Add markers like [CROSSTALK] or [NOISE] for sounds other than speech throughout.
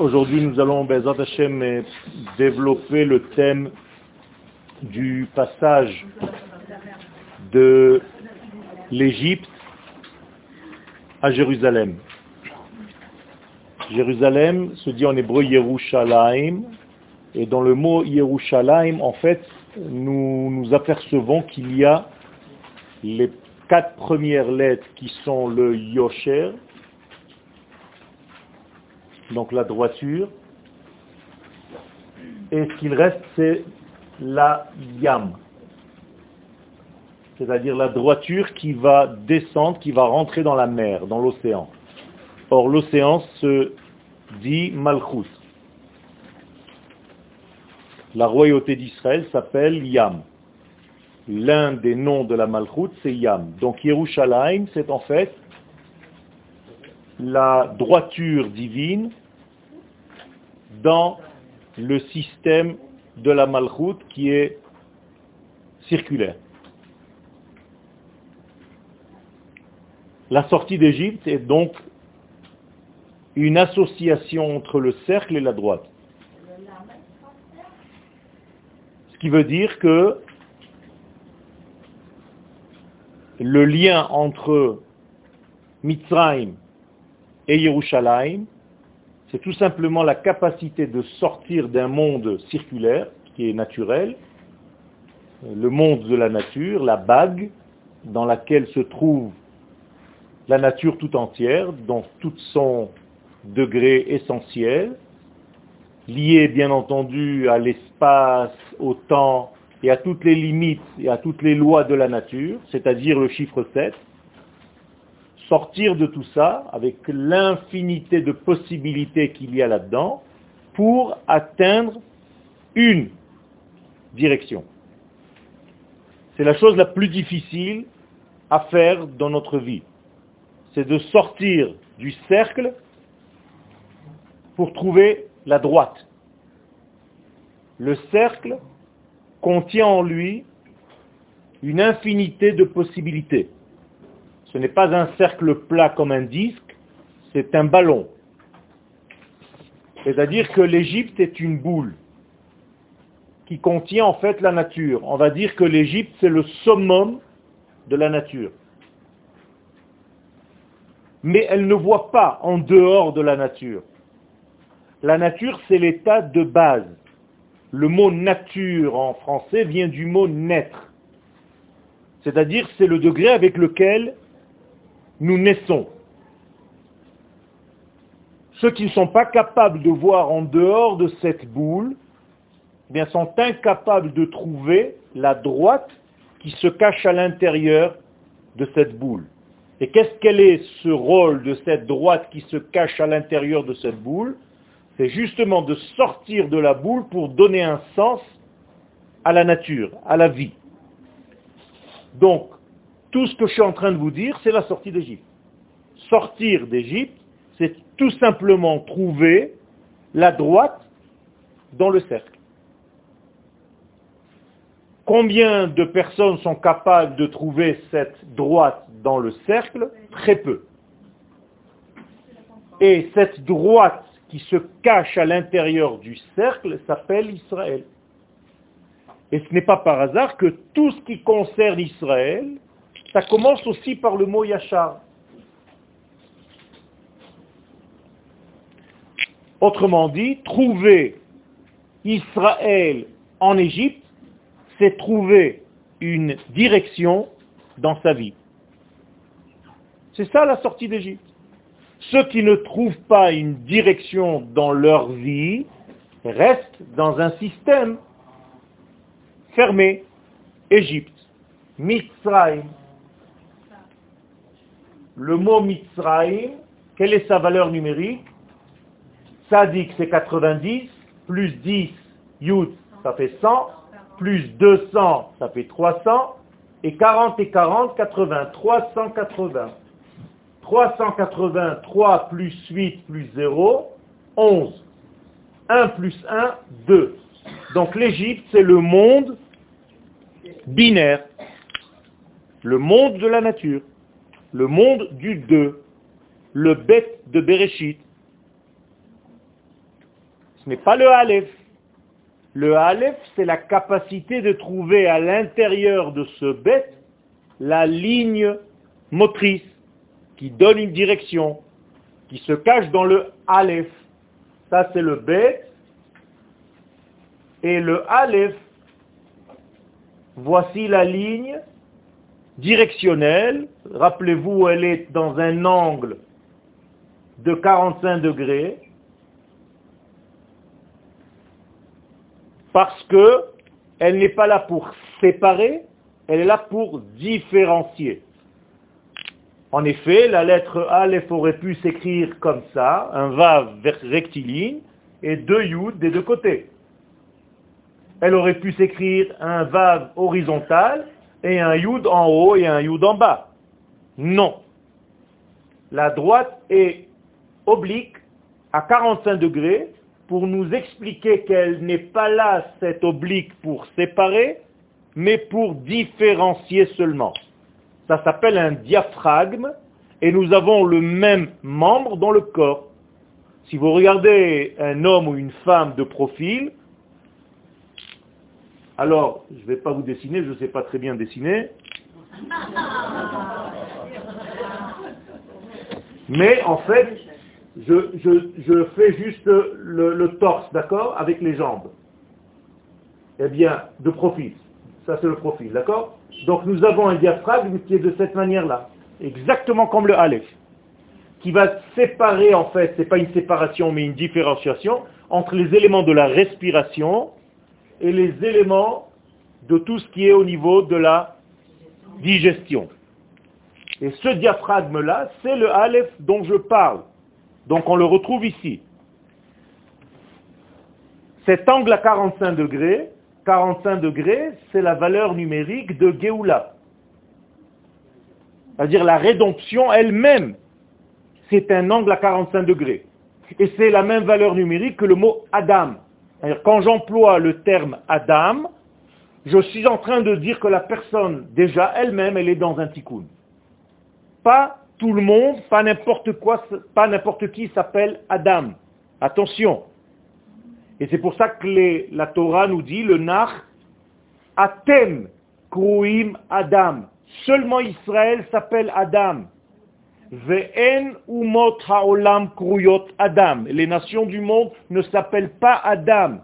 Aujourd'hui, nous allons, Bezat Hashem, développer le thème du passage de l'Égypte à Jérusalem. Jérusalem se dit en hébreu Yerushalayim, et dans le mot Yerushalayim, en fait, nous nous apercevons qu'il y a les quatre premières lettres qui sont le Yosher, donc la droiture, et ce qu'il reste, c'est la Yam, c'est-à-dire la droiture qui va descendre, qui va rentrer dans la mer, dans l'océan. Or, l'océan se dit Malchus. La royauté d'Israël s'appelle Yam. L'un des noms de la Malchut, c'est Yam. Donc Yerushalayim, c'est en fait la droiture divine dans le système de la Malchut qui est circulaire. La sortie d'Égypte est donc une association entre le cercle et la droite. Ce qui veut dire que le lien entre Mitzrayim et Yerushalayim, c'est tout simplement la capacité de sortir d'un monde circulaire, qui est naturel, le monde de la nature, la bague, dans laquelle se trouve la nature tout entière, dans tout son degré essentiel, lié bien entendu à l'espace, au temps et à toutes les limites et à toutes les lois de la nature, c'est-à-dire le chiffre 7, sortir de tout ça avec l'infinité de possibilités qu'il y a là-dedans pour atteindre une direction. C'est la chose la plus difficile à faire dans notre vie. C'est de sortir du cercle pour trouver la droite. Le cercle contient en lui une infinité de possibilités. Ce n'est pas un cercle plat comme un disque, c'est un ballon. C'est-à-dire que l'Égypte est une boule qui contient en fait la nature. On va dire que l'Égypte, c'est le summum de la nature. Mais elle ne voit pas en dehors de la nature. La nature, c'est l'état de base. Le mot nature en français vient du mot naître. C'est-à-dire c'est le degré avec lequel nous naissons. Ceux qui ne sont pas capables de voir en dehors de cette boule, eh bien, sont incapables de trouver la droite qui se cache à l'intérieur de cette boule. Et qu'est-ce qu'elle est ce rôle de cette droite qui se cache à l'intérieur de cette boule? C'est justement de sortir de la boule pour donner un sens à la nature, à la vie. Donc, tout ce que je suis en train de vous dire, c'est la sortie d'Égypte. Sortir d'Égypte, c'est tout simplement trouver la droite dans le cercle. Combien de personnes sont capables de trouver cette droite dans le cercle Très peu. Et cette droite qui se cache à l'intérieur du cercle s'appelle Israël. Et ce n'est pas par hasard que tout ce qui concerne Israël ça commence aussi par le mot Yachar. Autrement dit, trouver Israël en Égypte, c'est trouver une direction dans sa vie. C'est ça la sortie d'Égypte. Ceux qui ne trouvent pas une direction dans leur vie restent dans un système fermé. Égypte, Mitzrayim, le mot Mitzrayim, quelle est sa valeur numérique? Sadik, c'est 90, plus 10, Yud, ça fait 100, plus 200, ça fait 300, et 40 et 40, 80, 380. 380, 3 plus 8 plus 0, 11. 1 plus 1, 2. Donc l'Égypte, c'est le monde binaire, le monde de la nature le monde du deux, le bête de Bereshit, Ce n'est pas le Aleph. Le Aleph, c'est la capacité de trouver à l'intérieur de ce bête la ligne motrice qui donne une direction, qui se cache dans le Aleph. Ça, c'est le bête. Et le Aleph, voici la ligne directionnelle. Rappelez-vous, elle est dans un angle de 45 degrés. Parce que elle n'est pas là pour séparer, elle est là pour différencier. En effet, la lettre Aleph aurait pu s'écrire comme ça, un Vav rectiligne et deux Yud des deux côtés. Elle aurait pu s'écrire un Vav horizontal et un Yud en haut et un Yud en bas. Non. La droite est oblique à 45 degrés pour nous expliquer qu'elle n'est pas là, cette oblique, pour séparer, mais pour différencier seulement. Ça s'appelle un diaphragme et nous avons le même membre dans le corps. Si vous regardez un homme ou une femme de profil, alors, je ne vais pas vous dessiner, je ne sais pas très bien dessiner. Mais en fait, je, fais juste le, torse, d'accord, avec les jambes. Eh bien, de profil. Ça, c'est le profil, d'accord? Donc, nous avons un diaphragme qui est de cette manière-là. Exactement comme le Aleph. Qui va séparer, en fait, ce n'est pas une séparation, mais une différenciation entre les éléments de la respiration et les éléments de tout ce qui est au niveau de la digestion. Et ce diaphragme-là, c'est le Aleph dont je parle. Donc on le retrouve ici. Cet angle à 45 degrés, 45 degrés, c'est la valeur numérique de Géoula. C'est-à-dire la rédemption elle-même, c'est un angle à 45 degrés. Et c'est la même valeur numérique que le mot Adam. Quand j'emploie le terme Adam, je suis en train de dire que la personne, déjà elle-même, elle est dans un tikkun. Pas tout le monde, pas n'importe quoi, pas n'importe qui s'appelle Adam. Attention. Et c'est pour ça que la Torah nous dit, le Nach, Atem Kruim Adam. Seulement Israël s'appelle Adam. Umot ha'olam kruyot Adam. Les nations du monde ne s'appellent pas Adam.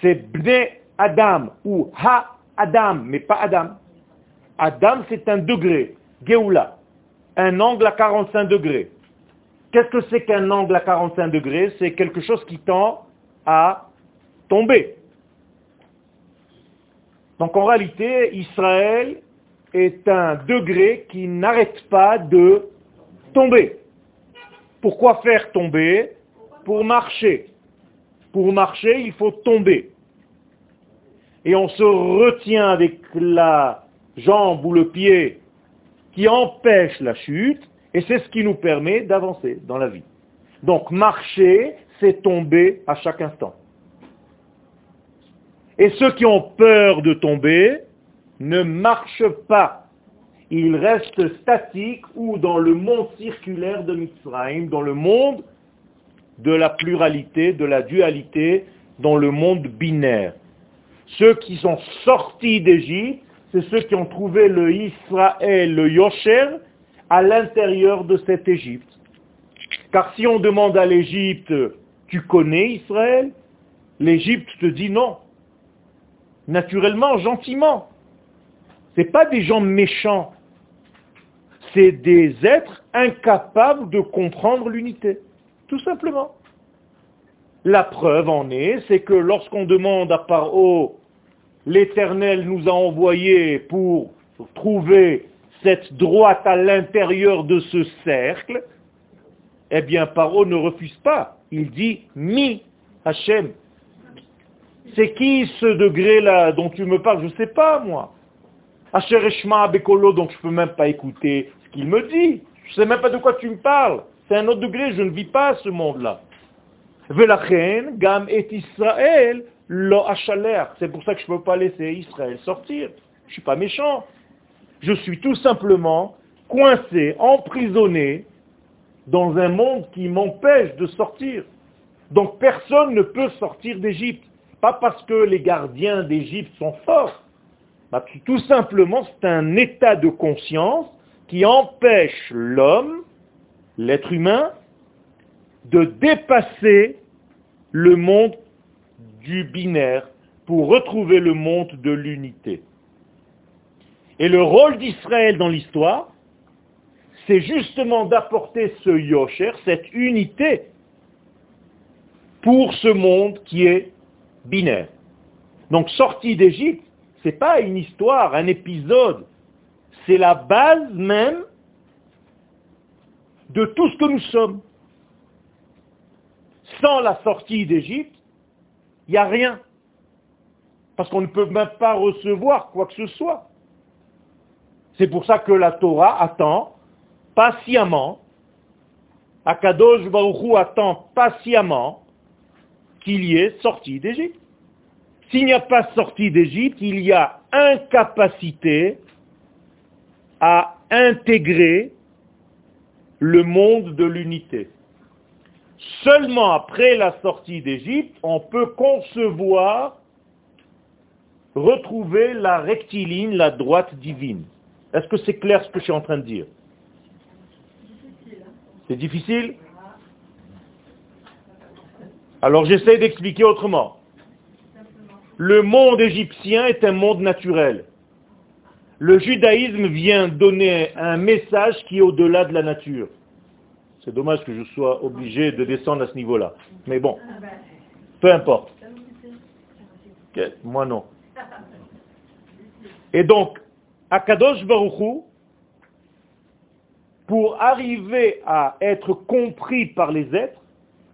C'est Bne Adam ou Ha Adam, mais pas Adam. Adam, c'est un degré, Geoula, un angle à 45 degrés. Qu'est-ce que c'est qu'un angle à 45 degrés? C'est quelque chose qui tend à tomber. Donc en réalité, Israël est un degré qui n'arrête pas de tomber. Pourquoi faire tomber? Pour marcher. Pour marcher, il faut tomber. Et on se retient avec la jambe ou le pied qui empêche la chute, et c'est ce qui nous permet d'avancer dans la vie. Donc marcher, c'est tomber à chaque instant. Et ceux qui ont peur de tomber, ne marche pas. Il reste statique ou dans le monde circulaire de Mitzrayim, dans le monde de la pluralité, de la dualité, dans le monde binaire. Ceux qui sont sortis d'Égypte, c'est ceux qui ont trouvé le Israël, le Yosher, à l'intérieur de cette Égypte. Car si on demande à l'Égypte, tu connais Israël? L'Égypte te dit non. Naturellement, gentiment. Ce pas des gens méchants. C'est des êtres incapables de comprendre l'unité. Tout simplement. La preuve en est, c'est que lorsqu'on demande à Paro, l'Éternel nous a envoyés pour trouver cette droite à l'intérieur de ce cercle, eh bien Paro ne refuse pas. Il dit Mi Hachem. C'est qui ce degré-là dont tu me parles? Je ne sais pas, moi. Ashereshma Bekolo, donc je ne peux même pas écouter ce qu'il me dit. Je ne sais même pas de quoi tu me parles. C'est un autre degré, je ne vis pas ce monde-là. Velachen, Gam et Israël, lo C'est pour ça que je ne peux pas laisser Israël sortir. Je ne suis pas méchant. Je suis tout simplement coincé, emprisonné dans un monde qui m'empêche de sortir. Donc personne ne peut sortir d'Égypte. Pas parce que les gardiens d'Égypte sont forts. Bah, tout simplement, c'est un état de conscience qui empêche l'homme, l'être humain, de dépasser le monde du binaire pour retrouver le monde de l'unité. Et le rôle d'Israël dans l'histoire, c'est justement d'apporter ce yosher, cette unité, pour ce monde qui est binaire. Donc sortie d'Égypte, n'est pas une histoire, un épisode, c'est la base même de tout ce que nous sommes. Sans la sortie d'Égypte, il n'y a rien. Parce qu'on ne peut même pas recevoir quoi que ce soit. C'est pour ça que la Torah attend patiemment, Akadosh Baruch attend patiemment qu'il y ait sortie d'Égypte. S'il n'y a pas sortie d'Égypte, il y a incapacité à intégrer le monde de l'unité. Seulement après la sortie d'Égypte, on peut concevoir, retrouver la rectiligne, la droite divine. Est-ce que c'est clair ce que je suis en train de dire? C'est difficile Alors j'essaie d'expliquer autrement. Le monde égyptien est un monde naturel. Le judaïsme vient donner un message qui est au-delà de la nature. C'est dommage que je sois obligé de descendre à ce niveau-là. Mais bon, peu importe. Moi non. Et donc, Akadosh Baruchou, pour arriver à être compris par les êtres,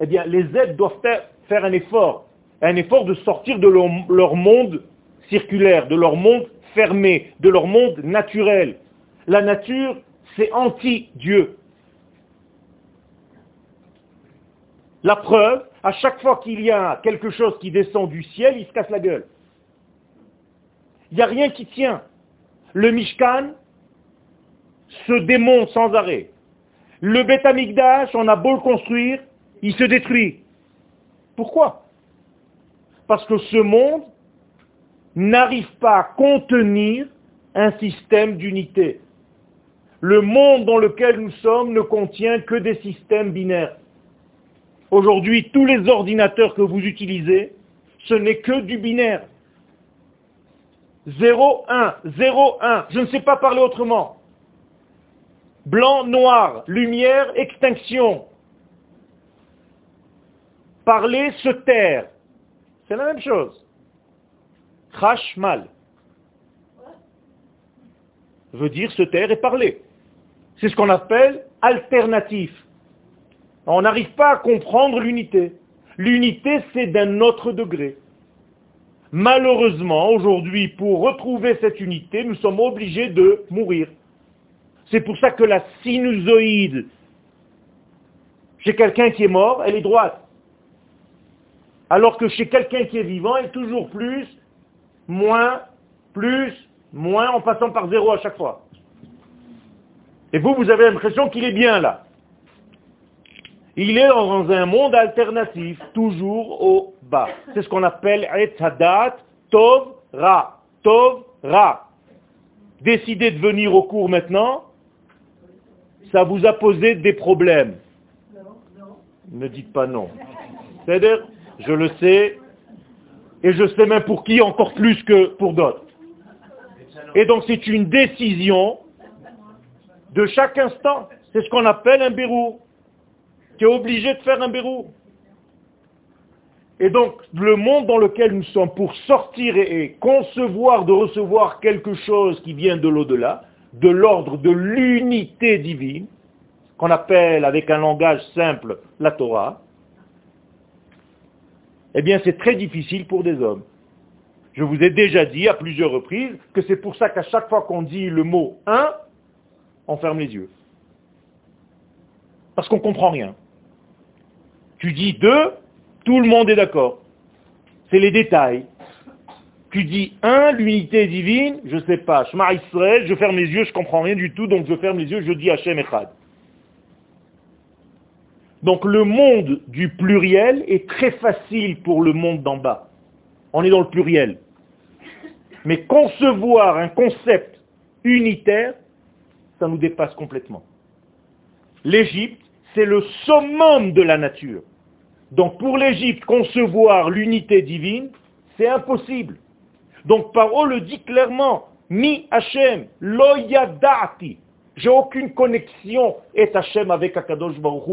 eh bien, les êtres doivent faire un effort, un effort de sortir de leur monde circulaire, de leur monde fermé, de leur monde naturel. La nature, c'est anti-Dieu. La preuve, à chaque fois qu'il y a quelque chose qui descend du ciel, il se casse la gueule. Il n'y a rien qui tient. Le Mishkan se démonte sans arrêt. Le Beth on a beau le construire, il se détruit. Pourquoi? Parce que ce monde n'arrive pas à contenir un système d'unité. Le monde dans lequel nous sommes ne contient que des systèmes binaires. Aujourd'hui, tous les ordinateurs que vous utilisez, ce n'est que du binaire. 0, 1, 0, 1. Je ne sais pas parler autrement. Blanc, noir, lumière, extinction. Parler, se taire. C'est la même chose. mal veut dire se taire et parler. C'est ce qu'on appelle alternatif. On n'arrive pas à comprendre l'unité. L'unité, c'est d'un autre degré. Malheureusement, aujourd'hui, pour retrouver cette unité, nous sommes obligés de mourir. C'est pour ça que la sinusoïde chez quelqu'un qui est mort, elle est droite. Alors que chez quelqu'un qui est vivant, elle est toujours plus, moins, plus, moins, en passant par zéro à chaque fois. Et vous, vous avez l'impression qu'il est bien là. Il est dans un monde alternatif, toujours au bas. C'est ce qu'on appelle Etzadat Tov Ra. Tov Ra. Décidez de venir au cours maintenant, ça vous a posé des problèmes. Ne dites pas non. C'est-à-dire, je le sais, et je sais même pour qui encore plus que pour d'autres. Et donc c'est une décision de chaque instant. C'est ce qu'on appelle un bérou tu es obligé de faire un bérou. Et donc, le monde dans lequel nous sommes, pour sortir et, concevoir, de recevoir quelque chose qui vient de l'au-delà, de l'ordre de l'unité divine, qu'on appelle avec un langage simple la Torah, eh bien c'est très difficile pour des hommes. Je vous ai déjà dit à plusieurs reprises que c'est pour ça qu'à chaque fois qu'on dit le mot un, on ferme les yeux. Parce qu'on ne comprend rien. Tu dis deux, tout le monde est d'accord. C'est les détails. Tu dis un, l'unité divine, je ne sais pas, Shema Israël, je ferme les yeux, je ne comprends rien du tout, donc je ferme les yeux, je dis Hachem Echad. Donc le monde du pluriel est très facile pour le monde d'en bas. On est dans le pluriel. Mais concevoir un concept unitaire, ça nous dépasse complètement. L'Égypte, c'est le summum de la nature. Donc pour l'Égypte, concevoir l'unité divine, c'est impossible. Donc Paro le dit clairement, Mi Hashem, lo yadati. J'ai aucune connexion et Hashem avec Akadosh Baruch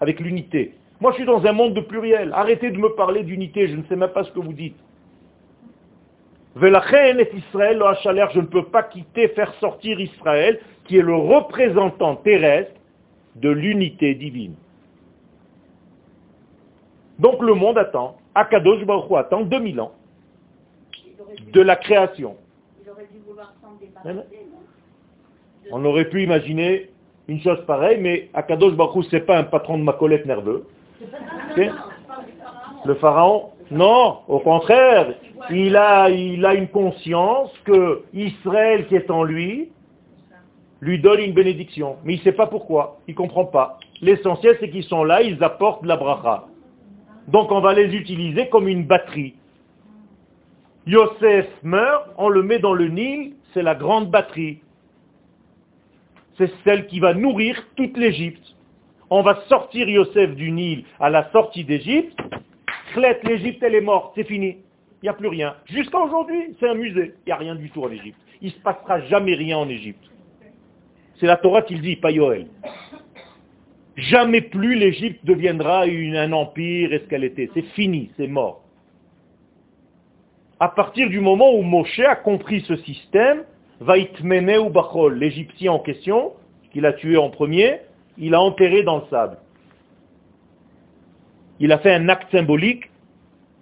avec l'unité. Moi je suis dans un monde de pluriel. Arrêtez de me parler d'unité, je ne sais même pas ce que vous dites. Velachen et Israël, je ne peux pas quitter, faire sortir Israël, qui est le représentant terrestre de l'unité divine. Donc le monde attend, Akadosh Baruch Hu attend 2000 ans de la création. On aurait pu imaginer une chose pareille, mais Akadosh Baruch ce n'est pas un patron de ma colette nerveux. Le pharaon, non, au contraire, il a, il a une conscience que Israël qui est en lui lui donne une bénédiction. Mais il ne sait pas pourquoi, il ne comprend pas. L'essentiel, c'est qu'ils sont là, ils apportent la bracha. Donc on va les utiliser comme une batterie. Yosef meurt, on le met dans le Nil, c'est la grande batterie. C'est celle qui va nourrir toute l'Égypte. On va sortir Yosef du Nil à la sortie d'Égypte. l'Égypte, elle est morte, c'est fini. Il n'y a plus rien. Jusqu'à aujourd'hui, c'est un musée. Il n'y a rien du tout en Égypte. Il ne se passera jamais rien en Égypte. C'est la Torah qui le dit, pas Yoel. Jamais plus l'Égypte deviendra un empire est ce qu'elle était. C'est fini, c'est mort. À partir du moment où Moshe a compris ce système, Vaitmene ou Bachol, l'Égyptien en question, qu'il a tué en premier, il a enterré dans le sable. Il a fait un acte symbolique.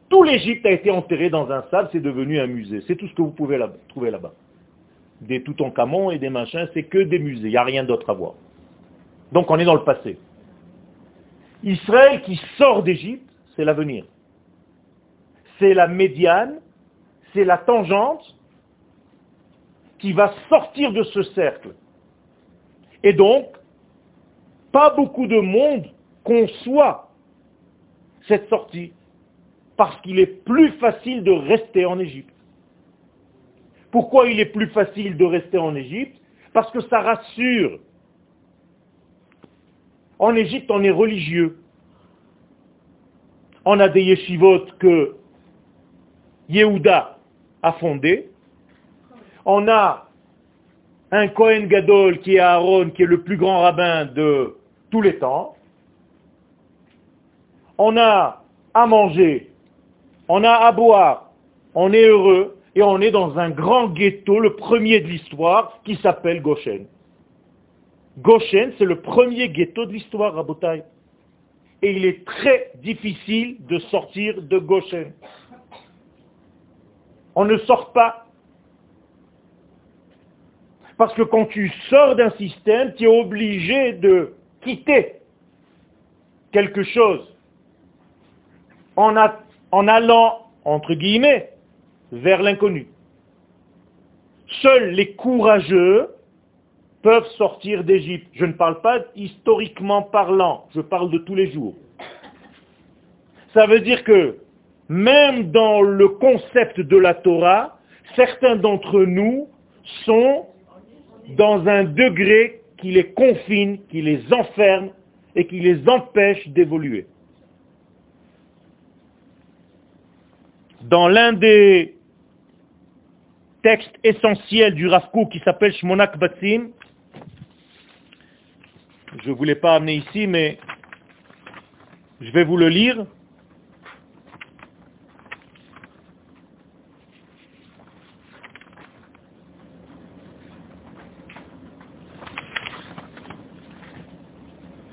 Tout l'Égypte a été enterré dans un sable, c'est devenu un musée. C'est tout ce que vous pouvez trouver là-bas. Des Toutankhamon et des machins, c'est que des musées, il n'y a rien d'autre à voir. Donc on est dans le passé. Israël qui sort d'Égypte, c'est l'avenir. C'est la médiane, c'est la tangente qui va sortir de ce cercle. Et donc, pas beaucoup de monde conçoit cette sortie, parce qu'il est plus facile de rester en Égypte. Pourquoi il est plus facile de rester en Égypte? Parce que ça rassure en Égypte, on est religieux. On a des yeshivot que Yehuda a fondé. On a un Kohen Gadol qui est Aaron, qui est le plus grand rabbin de tous les temps. On a à manger, on a à boire, on est heureux et on est dans un grand ghetto, le premier de l'histoire, qui s'appelle Goshen. Goshen, c'est le premier ghetto de l'histoire, Rabotai. Et il est très difficile de sortir de Goshen. On ne sort pas. Parce que quand tu sors d'un système, tu es obligé de quitter quelque chose en, allant, entre guillemets, vers l'inconnu. Seuls les courageux peuvent sortir d'Égypte. Je ne parle pas historiquement parlant, je parle de tous les jours. Ça veut dire que même dans le concept de la Torah, certains d'entre nous sont dans un degré qui les confine, qui les enferme et qui les empêche d'évoluer. Dans l'un des textes essentiels du Rav qui s'appelle Shmonak Batsim, je ne voulais pas amener ici, mais je vais vous le lire.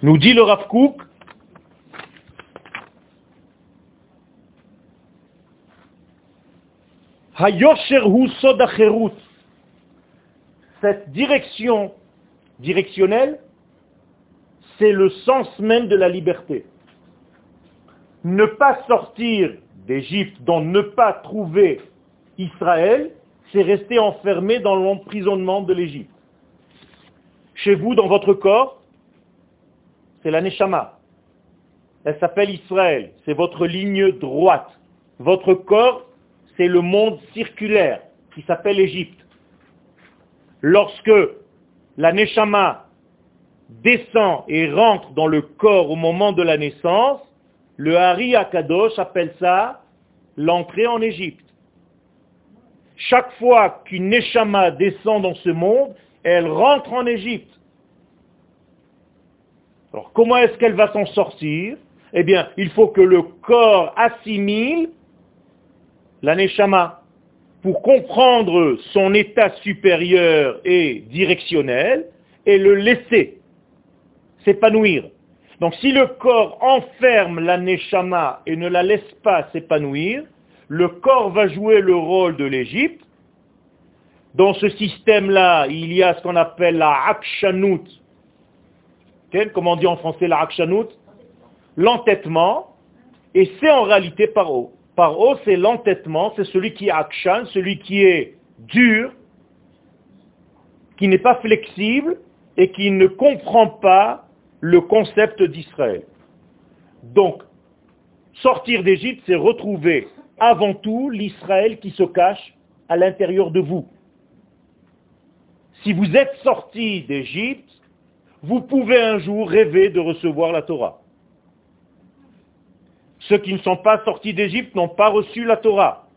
Nous dit le Rav Kook, cette direction directionnelle c'est le sens même de la liberté. Ne pas sortir d'Égypte, donc ne pas trouver Israël, c'est rester enfermé dans l'emprisonnement de l'Égypte. Chez vous, dans votre corps, c'est la Neshama. elle s'appelle Israël. C'est votre ligne droite. Votre corps, c'est le monde circulaire qui s'appelle Égypte. Lorsque la Neshama descend et rentre dans le corps au moment de la naissance, le Hari Akadosh appelle ça l'entrée en Égypte. Chaque fois qu'une Neshama descend dans ce monde, elle rentre en Égypte. Alors comment est-ce qu'elle va s'en sortir? Eh bien, il faut que le corps assimile la Neshama pour comprendre son état supérieur et directionnel et le laisser s'épanouir. Donc si le corps enferme la Neshama et ne la laisse pas s'épanouir, le corps va jouer le rôle de l'Égypte. Dans ce système-là, il y a ce qu'on appelle la Akshanut. Comment on dit en français la Akshanut? L'entêtement. Et c'est en réalité Paro. Paro, c'est l'entêtement, c'est celui qui est Akshan, celui qui est dur, qui n'est pas flexible et qui ne comprend pas le concept d'Israël. Donc, sortir d'Égypte, c'est retrouver avant tout l'Israël qui se cache à l'intérieur de vous. Si vous êtes sorti d'Égypte, vous pouvez un jour rêver de recevoir la Torah. Ceux qui ne sont pas sortis d'Égypte n'ont pas reçu la Torah.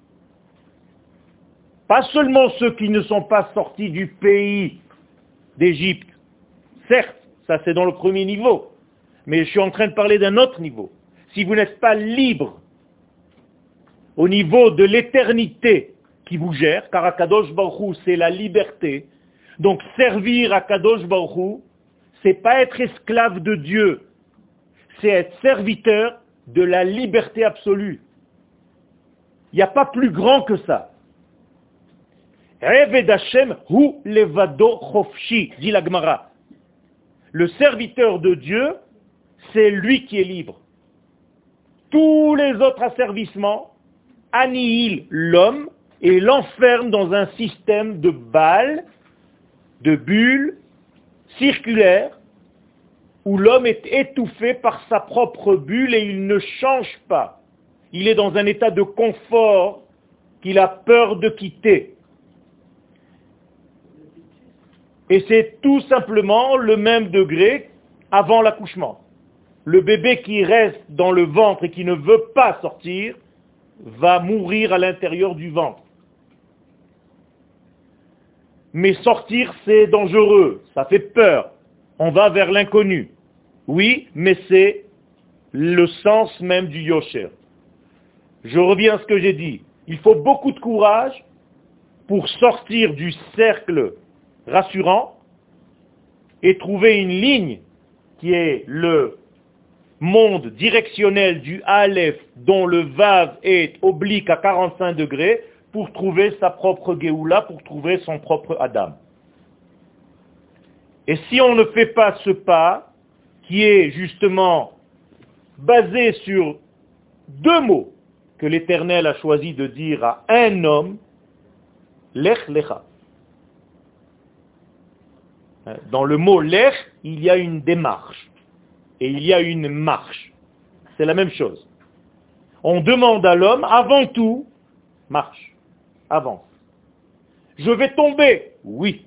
Pas seulement ceux qui ne sont pas sortis du pays d'Égypte. Certes, ça c'est dans le premier niveau. Mais je suis en train de parler d'un autre niveau. Si vous n'êtes pas libre au niveau de l'éternité qui vous gère, car Akadosh Baruch c'est la liberté. Donc servir Akadosh Baruch c'est pas être esclave de Dieu, c'est être serviteur de la liberté absolue. Il n'y a pas plus grand que ça. hu levado dit la. Le serviteur de Dieu, c'est lui qui est libre. Tous les autres asservissements annihilent l'homme et l'enferment dans un système de balles, de bulles, circulaires, où l'homme est étouffé par sa propre bulle et il ne change pas. Il est dans un état de confort qu'il a peur de quitter. Et c'est tout simplement le même degré avant l'accouchement. Le bébé qui reste dans le ventre et qui ne veut pas sortir va mourir à l'intérieur du ventre. Mais sortir, c'est dangereux, ça fait peur. On va vers l'inconnu. Oui, mais c'est le sens même du yosher. Je reviens à ce que j'ai dit. Il faut beaucoup de courage pour sortir du cercle rassurant et trouver une ligne qui est le monde directionnel du Aleph dont le Vav est oblique à 45 degrés pour trouver sa propre Géoula, pour trouver son propre Adam. Et si on ne fait pas ce pas, qui est justement basé sur deux mots que l'Éternel a choisi de dire à un homme, lech lecha. Dans le mot lech, il y a une démarche et il y a une marche. C'est la même chose. On demande à l'homme, avant tout, marche, avance. Je vais tomber, oui,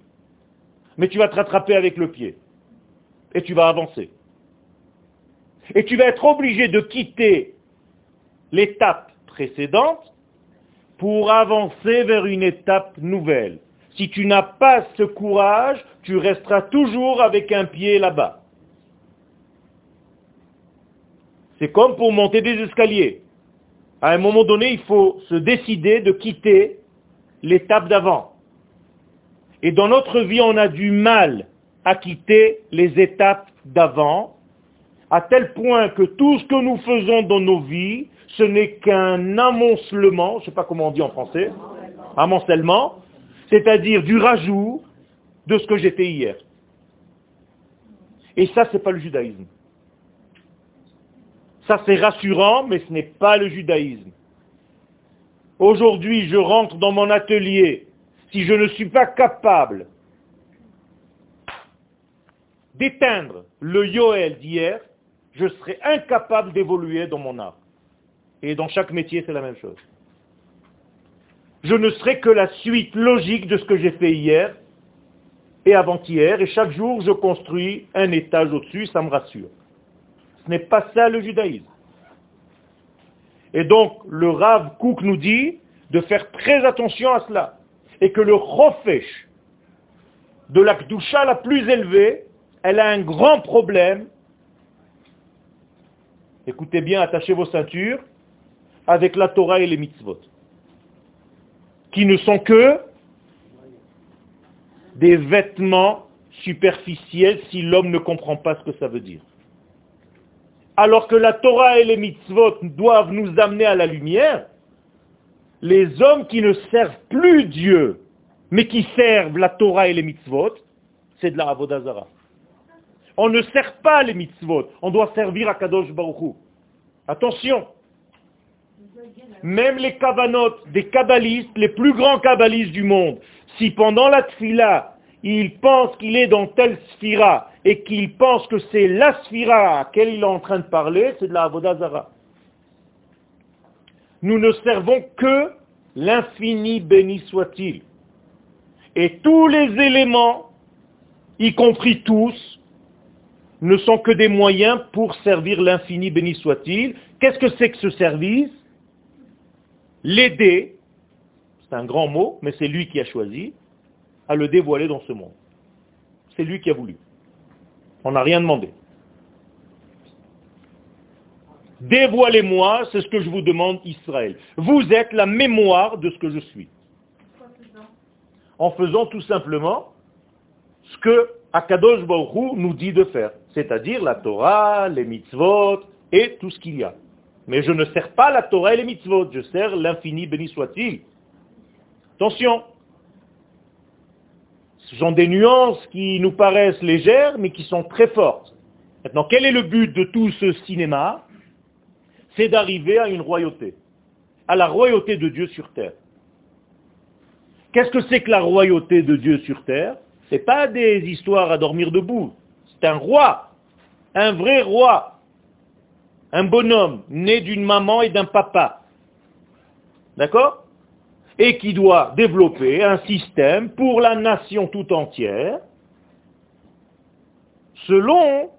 mais tu vas te rattraper avec le pied et tu vas avancer. Et tu vas être obligé de quitter l'étape précédente pour avancer vers une étape nouvelle. Si tu n'as pas ce courage, tu resteras toujours avec un pied là-bas. C'est comme pour monter des escaliers. À un moment donné, il faut se décider de quitter l'étape d'avant. Et dans notre vie, on a du mal à quitter les étapes d'avant, à tel point que tout ce que nous faisons dans nos vies, ce n'est qu'un amoncellement, je ne sais pas comment on dit en français, amoncellement, c'est-à-dire du rajout de ce que j'étais hier. Et ça, ce n'est pas le judaïsme. Ça, c'est rassurant, mais ce n'est pas le judaïsme. Aujourd'hui, je rentre dans mon atelier. Si je ne suis pas capable d'éteindre le Yoel d'hier, je serai incapable d'évoluer dans mon art. Et dans chaque métier, c'est la même chose. Je ne serai que la suite logique de ce que j'ai fait hier et avant-hier, et chaque jour, je construis un étage au-dessus, ça me rassure. Ce n'est pas ça le judaïsme. Et donc, le Rav Kouk nous dit de faire très attention à cela. Et que le Chofesh de la Kdusha la plus élevée, elle a un grand problème. Écoutez bien, attachez vos ceintures avec la Torah et les mitzvot. Qui ne sont que des vêtements superficiels si l'homme ne comprend pas ce que ça veut dire. Alors que la Torah et les mitzvot doivent nous amener à la lumière, les hommes qui ne servent plus Dieu, mais qui servent la Torah et les mitzvot, c'est de la Avodazara. On ne sert pas les mitzvot, on doit servir à Kadosh Baruch Attention, même les kavanot des kabbalistes, les plus grands kabbalistes du monde, si pendant la tfila, il pense qu'il est dans telle sphira et qu'il pense que c'est la sphira à laquelle il est en train de parler, c'est de la Avodazara. Nous ne servons que l'infini béni soit-il. Et tous les éléments, y compris tous, ne sont que des moyens pour servir l'infini béni soit-il. Qu'est-ce que c'est que ce service? L'aider, c'est un grand mot, mais c'est lui qui a choisi, à le dévoiler dans ce monde. C'est lui qui a voulu. On n'a rien demandé. Dévoilez-moi, c'est ce que je vous demande, Israël. Vous êtes la mémoire de ce que je suis. En faisant tout simplement ce que Akadosh Baruch nous dit de faire, c'est-à-dire la Torah, les mitzvot et tout ce qu'il y a. Mais je ne sers pas la Torah et les mitzvot, je sers l'infini, béni soit-il. Attention, ce sont des nuances qui nous paraissent légères, mais qui sont très fortes. Maintenant, quel est le but de tout ce cinéma? C'est d'arriver à une royauté, à la royauté de Dieu sur terre. Qu'est-ce que c'est que la royauté de Dieu sur terre? Ce n'est pas des histoires à dormir debout. C'est un roi, un vrai roi, un bonhomme né d'une maman et d'un papa. D'accord? Et qui doit développer un système pour la nation tout entière selon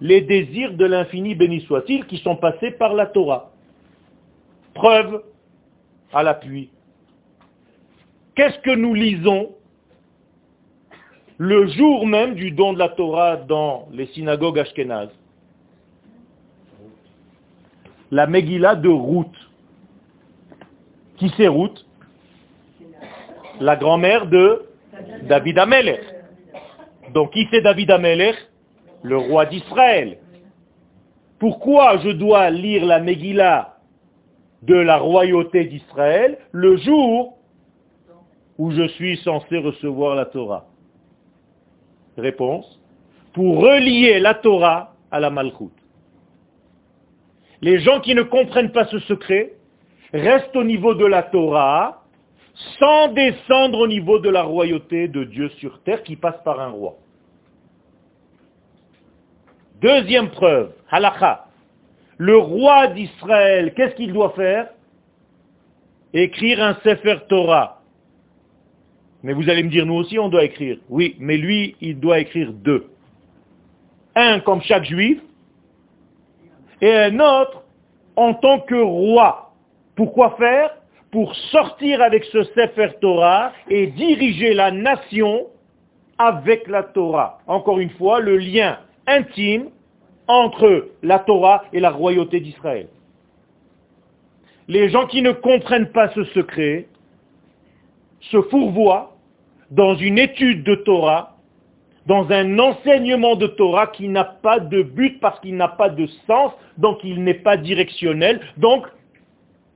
les désirs de l'infini béni soit-il qui sont passés par la Torah. Preuve à l'appui. Qu'est-ce que nous lisons le jour même du don de la Torah dans les synagogues ashkénazes? La Megillah de Ruth. Qui c'est Ruth La grand-mère de David Amelech. Donc qui c'est David Amelech le roi d'Israël. Pourquoi je dois lire la Megillah de la royauté d'Israël le jour où je suis censé recevoir la Torah? Réponse, pour relier la Torah à la Malchut. Les gens qui ne comprennent pas ce secret restent au niveau de la Torah sans descendre au niveau de la royauté de Dieu sur terre qui passe par un roi. Deuxième preuve, halakha. Le roi d'Israël, qu'est-ce qu'il doit faire? Écrire un Sefer Torah. Mais vous allez me dire, nous aussi on doit écrire. Oui, mais lui, il doit écrire deux. Un comme chaque juif, et un autre en tant que roi. Pourquoi faire? Pour sortir avec ce Sefer Torah et diriger la nation avec la Torah. Encore une fois, le lien intime entre la Torah et la royauté d'Israël. Les gens qui ne comprennent pas ce secret se fourvoient dans une étude de Torah, dans un enseignement de Torah qui n'a pas de but parce qu'il n'a pas de sens, donc il n'est pas directionnel. Donc,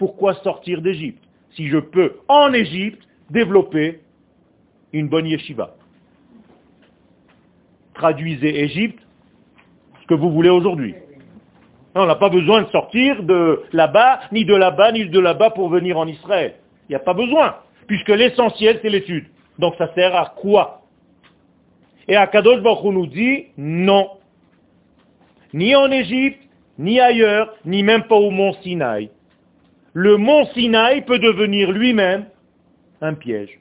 pourquoi sortir d'Égypte Si je peux, en Égypte, développer une bonne yeshiva. Traduisez Égypte que vous voulez aujourd'hui. On n'a pas besoin de sortir de là-bas, ni de là-bas, ni de là-bas pour venir en Israël. Il n'y a pas besoin, puisque l'essentiel, c'est l'étude. Donc ça sert à quoi? Et Akadosh Baruch nous dit non. ni en Égypte, ni ailleurs, ni même pas au mont Sinaï. Le mont Sinaï peut devenir lui-même un piège.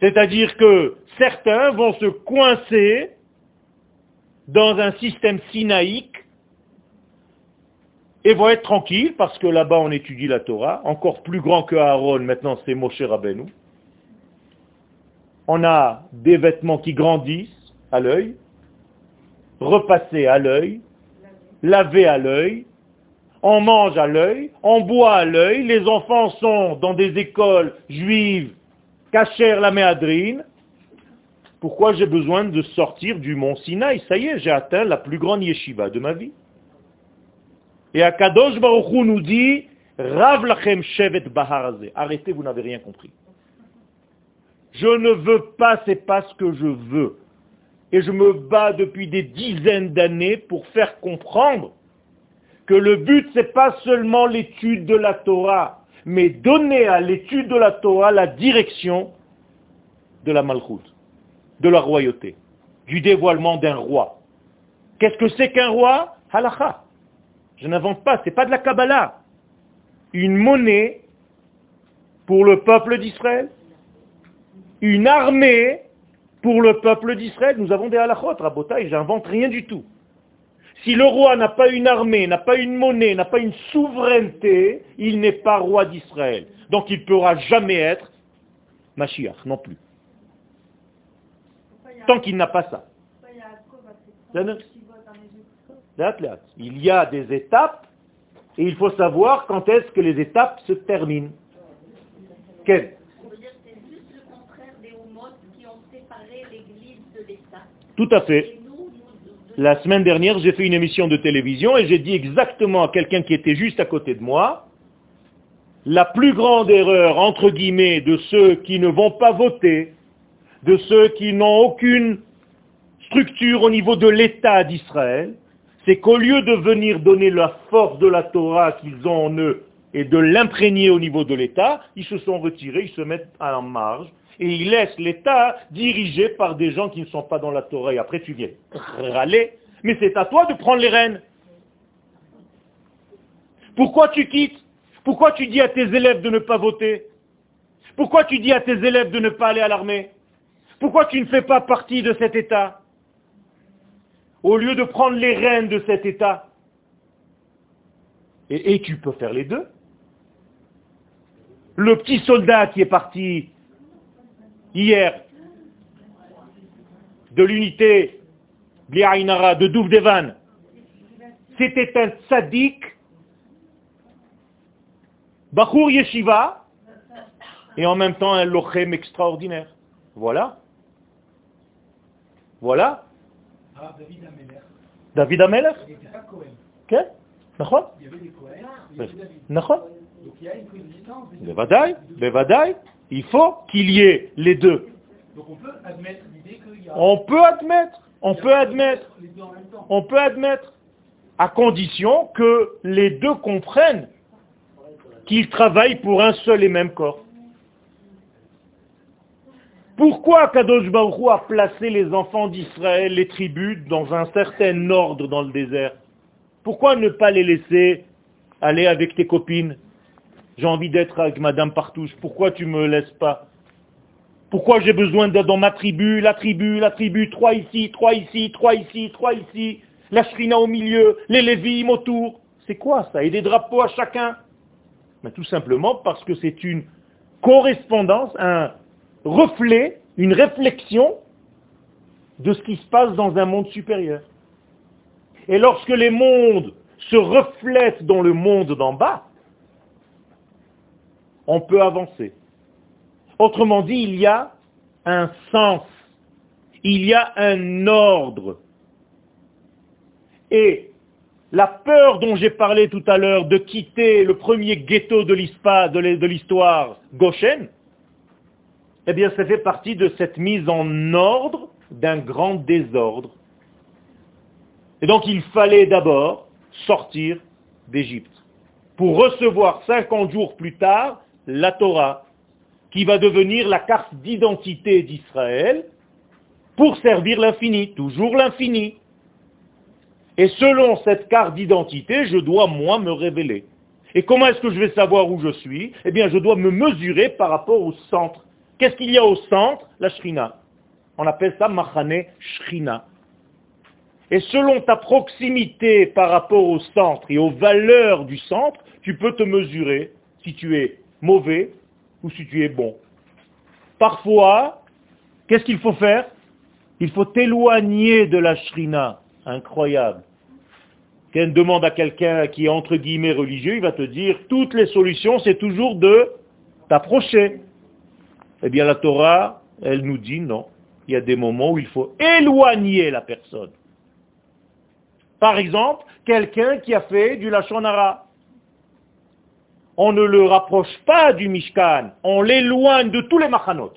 C'est-à-dire que certains vont se coincer dans un système sinaïque et vont être tranquilles parce que là-bas on étudie la Torah, encore plus grand que Aaron, maintenant c'est Moshe Rabbeinu. On a des vêtements qui grandissent à l'œil, repassés à l'œil, lavés à l'œil, on mange à l'œil, on boit à l'œil, les enfants sont dans des écoles juives, cachèrent la méadrine. Pourquoi j'ai besoin de sortir du mont Sinaï? Ça y est, j'ai atteint la plus grande yeshiva de ma vie. Et Akadosh Baruch Hu nous dit, Rav lachem shevet baharaze. Arrêtez, vous n'avez rien compris. Je ne veux pas, c'est pas ce que je veux. Et je me bats depuis des dizaines d'années pour faire comprendre que le but, c'est pas seulement l'étude de la Torah, mais donner à l'étude de la Torah la direction de la malchoute, de la royauté, du dévoilement d'un roi. Qu'est-ce que c'est qu'un roi? Halacha. Je n'invente pas, ce n'est pas de la Kabbalah. Une monnaie pour le peuple d'Israël, une armée pour le peuple d'Israël. Nous avons des halachot, rabotaï, j'invente rien du tout. Si le roi n'a pas une armée, n'a pas une monnaie, n'a pas une souveraineté, il n'est pas roi d'Israël. Donc il ne pourra jamais être Mashiach non plus. Tant qu'il n'a pas ça. Il y a des étapes et il faut savoir quand est-ce que les étapes se terminent. Tout à fait. La semaine dernière, j'ai fait une émission de télévision et j'ai dit exactement à quelqu'un qui était juste à côté de moi, la plus grande erreur, entre guillemets, de ceux qui ne vont pas voter, de ceux qui n'ont aucune structure au niveau de l'État d'Israël, c'est qu'au lieu de venir donner la force de la Torah qu'ils ont en eux et de l'imprégner au niveau de l'État, ils se sont retirés, ils se mettent en marge et il laisse l'État dirigé par des gens qui ne sont pas dans la Torah. Après, tu viens râler. Mais c'est à toi de prendre les rênes. Pourquoi tu quittes? Pourquoi tu dis à tes élèves de ne pas voter? Pourquoi tu dis à tes élèves de ne pas aller à l'armée? Pourquoi tu ne fais pas partie de cet État? Au lieu de prendre les rênes de cet État. Et tu peux faire les deux. Le petit soldat qui est parti hier de l'unité de Douvdevan, c'était un tzaddik, Bachour Yeshiva, et en même temps un lochem extraordinaire. Voilà. Voilà. Ah, David Ameler. David Ameler Il n'était pas Cohen. Il y avait des Cohen, Donc il y a une coexistence. Il faut qu'il y ait les deux. Donc on peut admettre l'idée qu'il y a... On peut admettre, on peut admettre, on peut admettre, à condition que les deux comprennent qu'ils travaillent pour un seul et même corps. Pourquoi Kadosh Baruch a placé les enfants d'Israël, les tribus, dans un certain ordre dans le désert? Pourquoi ne pas les laisser aller avec tes copines? J'ai envie d'être avec Madame Partouche. Pourquoi tu me laisses pas? Pourquoi j'ai besoin d'être dans ma tribu, la tribu, la tribu, trois ici, trois ici, trois ici, trois ici, la shrina au milieu, les lévim autour. C'est quoi ça? Et des drapeaux à chacun? Tout simplement parce que c'est une correspondance, un reflet, une réflexion de ce qui se passe dans un monde supérieur. Et lorsque les mondes se reflètent dans le monde d'en bas, on peut avancer. Autrement dit, il y a un sens, il y a un ordre. Et la peur dont j'ai parlé tout à l'heure de quitter le premier ghetto de l'histoire, Goshen, eh bien ça fait partie de cette mise en ordre d'un grand désordre. Et donc il fallait d'abord sortir d'Égypte pour recevoir 50 jours plus tard la Torah, qui va devenir la carte d'identité d'Israël pour servir l'infini, toujours l'infini. Et selon cette carte d'identité, je dois, moi, me révéler. Et comment est-ce que je vais savoir où je suis? Eh bien, je dois me mesurer par rapport au centre. Qu'est-ce qu'il y a au centre? La shrina. On appelle ça machane shrina. Et selon ta proximité par rapport au centre et aux valeurs du centre, tu peux te mesurer si tu es mauvais ou si tu es bon. Parfois, qu'est-ce qu'il faut faire? Il faut t'éloigner de la shrina. Incroyable. Quand demande à quelqu'un qui est entre guillemets religieux, il va te dire, toutes les solutions, c'est toujours de t'approcher. Eh bien, la Torah, elle nous dit non. Il y a des moments où il faut éloigner la personne. Par exemple, quelqu'un qui a fait du Lachonara. On ne le rapproche pas du Mishkan, on l'éloigne de tous les machanot,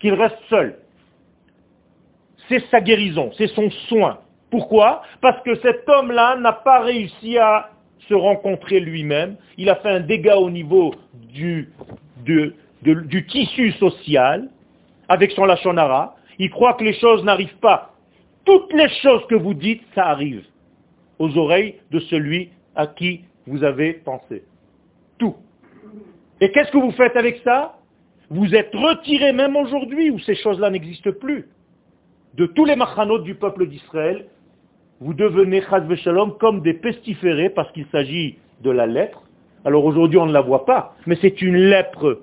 qu'il reste seul. C'est sa guérison, c'est son soin. Pourquoi? Parce que cet homme-là n'a pas réussi à se rencontrer lui-même. Il a fait un dégât au niveau du, du tissu social avec son lachonara. Il croit que les choses n'arrivent pas toutes les choses que vous dites, ça arrive aux oreilles de celui à qui vous avez pensé. Et qu'est-ce que vous faites avec ça? Vous êtes retiré même aujourd'hui où ces choses-là n'existent plus. De tous les machanot du peuple d'Israël, vous devenez shalom comme des pestiférés parce qu'il s'agit de la lèpre. Alors aujourd'hui on ne la voit pas, mais c'est une lèpre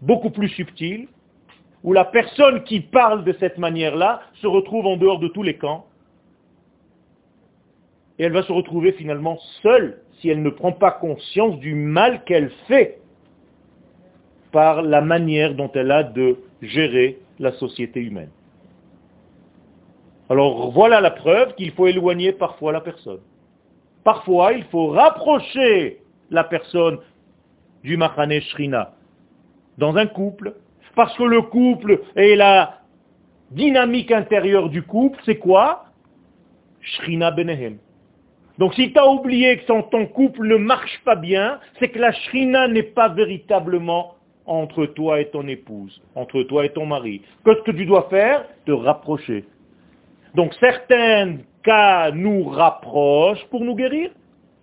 beaucoup plus subtile, où la personne qui parle de cette manière-là se retrouve en dehors de tous les camps. Et elle va se retrouver finalement seule si elle ne prend pas conscience du mal qu'elle fait par la manière dont elle a de gérer la société humaine. Alors voilà la preuve qu'il faut éloigner parfois la personne. Parfois, il faut rapprocher la personne du Machane Shrina. Dans un couple, parce que le couple et la dynamique intérieure du couple, c'est quoi? Shrina Benehem. Donc si tu as oublié que ton couple ne marche pas bien, c'est que la Shrina n'est pas véritablement entre toi et ton épouse, entre toi et ton mari. Qu'est-ce que tu dois faire? Te rapprocher. Donc certains cas nous rapprochent pour nous guérir,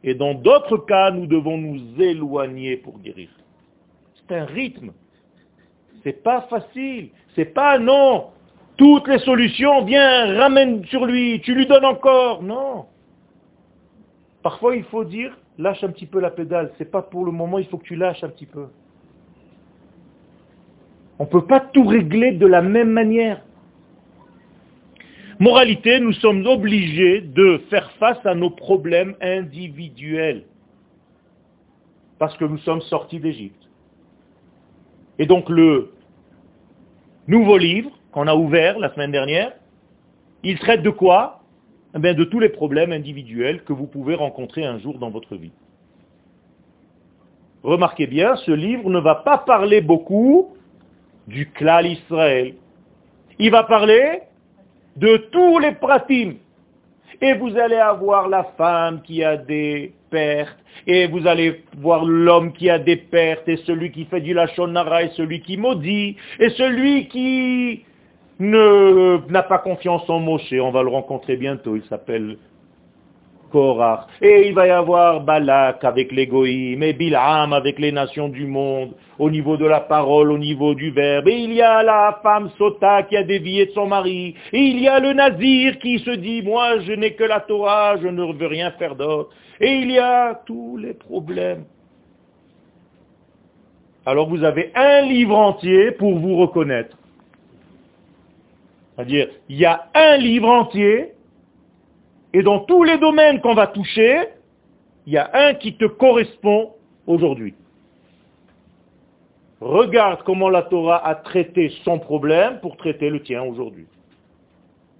et dans d'autres cas, nous devons nous éloigner pour guérir. C'est un rythme. C'est pas facile. C'est pas non. Toutes les solutions, viens, ramène sur lui, tu lui donnes encore. Non. Parfois, il faut dire, lâche un petit peu la pédale. C'est pas pour le moment, il faut que tu lâches un petit peu. On ne peut pas tout régler de la même manière. Moralité, nous sommes obligés de faire face à nos problèmes individuels. Parce que nous sommes sortis d'Égypte. Et donc le nouveau livre qu'on a ouvert la semaine dernière, il traite de quoi? Eh De tous les problèmes individuels que vous pouvez rencontrer un jour dans votre vie. Remarquez bien, ce livre ne va pas parler beaucoup du clan Israël. Il va parler de tous les pratim. Et vous allez avoir la femme qui a des pertes, et vous allez voir l'homme qui a des pertes, et celui qui fait du lachonara, et celui qui maudit, et celui qui n'a pas confiance en Moshe. On va le rencontrer bientôt, il s'appelle Korach. Et il va y avoir Balak avec l'égoïme, et Bilham avec les nations du monde, au niveau de la parole, au niveau du verbe. Et il y a la femme Sota qui a dévié de son mari. Et il y a le Nazir qui se dit, moi je n'ai que la Torah, je ne veux rien faire d'autre. Et il y a tous les problèmes. Alors vous avez un livre entier pour vous reconnaître. C'est-à-dire, il y a un livre entier et dans tous les domaines qu'on va toucher, il y a un qui te correspond aujourd'hui. Regarde comment la Torah a traité son problème pour traiter le tien aujourd'hui.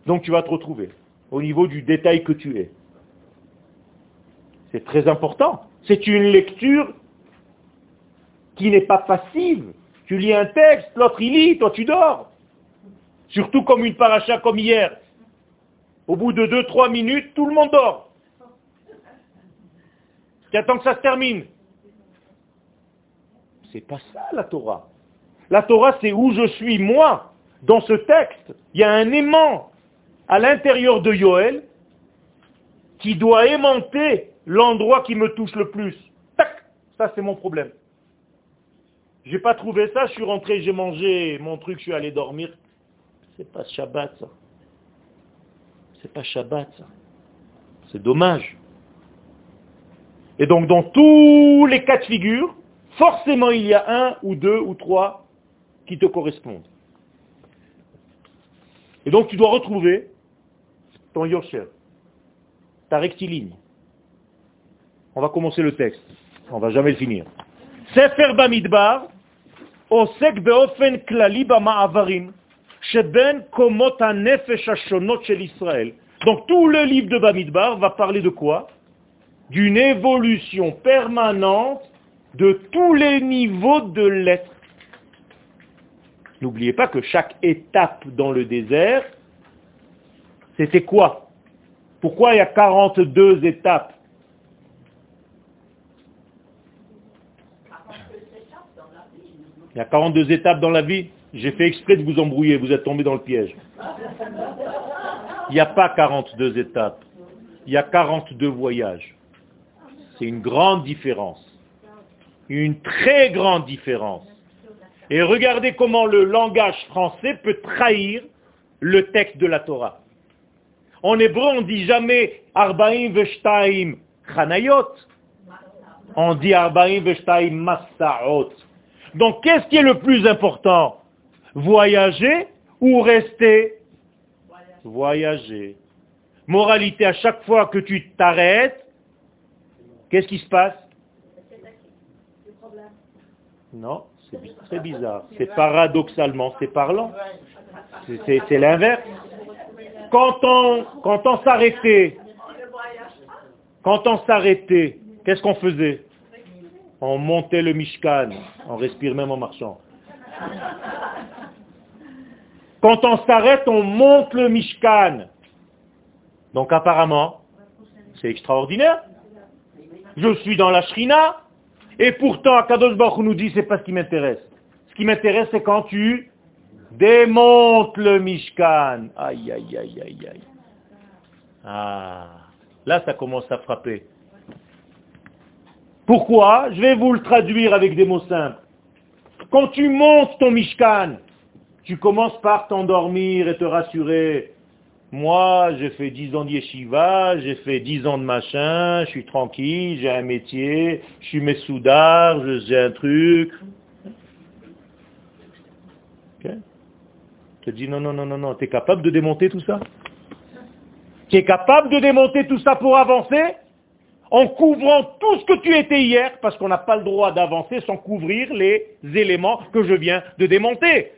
Donc tu vas te retrouver au niveau du détail que tu es. C'est très important. C'est une lecture qui n'est pas passive. Tu lis un texte, l'autre il lit, toi tu dors. Surtout comme une paracha comme hier. Au bout de 2-3 minutes, tout le monde dort. Qui attend que ça se termine. C'est pas ça la Torah. La Torah, c'est où je suis moi. Dans ce texte, il y a un aimant à l'intérieur de Yoël qui doit aimanter l'endroit qui me touche le plus. Tac Ça, c'est mon problème. J'ai pas trouvé ça, je suis rentré, j'ai mangé mon truc, je suis allé dormir. C'est pas Shabbat, ça. C'est pas Shabbat, ça. C'est dommage. Et donc, dans tous les cas de figure, forcément, il y a un ou deux ou trois qui te correspondent. Et donc, tu dois retrouver ton Yosher, ta rectiligne. On va commencer le texte. On va jamais finir. Sefer Bamidbar, donc tout le livre de Bamidbar va parler de quoi? D'une évolution permanente de tous les niveaux de l'être. N'oubliez pas que chaque étape dans le désert, c'était quoi? Pourquoi il y a 42 étapes? Il y a 42 étapes dans la vie. J'ai fait exprès de vous embrouiller, vous êtes tombé dans le piège. Il n'y a pas 42 étapes. Il y a 42 voyages. C'est une grande différence. Une très grande différence. Et regardez comment le langage français peut trahir le texte de la Torah. En hébreu, on dit jamais Arbaim Veshtaim Chanayot. On dit Arbaim Veshtaim Massaot. Donc qu'est-ce qui est le plus important? Voyager ou rester Voyager. Moralité, à chaque fois que tu t'arrêtes, qu'est-ce qui se passe? Non, c'est bizarre. C'est paradoxalement, c'est parlant. C'est l'inverse. Quand on, quand on s'arrêtait, quand on s'arrêtait, qu'est-ce qu'on faisait? On montait le Mishkan, on respire même en marchant. Quand on s'arrête, on monte le Mishkan. Donc apparemment, c'est extraordinaire. Je suis dans la Shrina, et pourtant, Akadosh Baruch nous dit, c'est pas ce qui m'intéresse. Ce qui m'intéresse, c'est quand tu démontes le Mishkan. Aïe, aïe, aïe, aïe, aïe. Ah, là, ça commence à frapper. Pourquoi? Je vais vous le traduire avec des mots simples. Quand tu montes ton Mishkan, tu commences par t'endormir et te rassurer. Moi, j'ai fait 10 ans de j'ai fait 10 ans de machin, je suis tranquille, j'ai un métier, je suis messoudar, j'ai un truc. Tu te dis non, non, non, non, non, tu es capable de démonter tout ça? Tu es capable de démonter tout ça pour avancer? En couvrant tout ce que tu étais hier, parce qu'on n'a pas le droit d'avancer sans couvrir les éléments que je viens de démonter.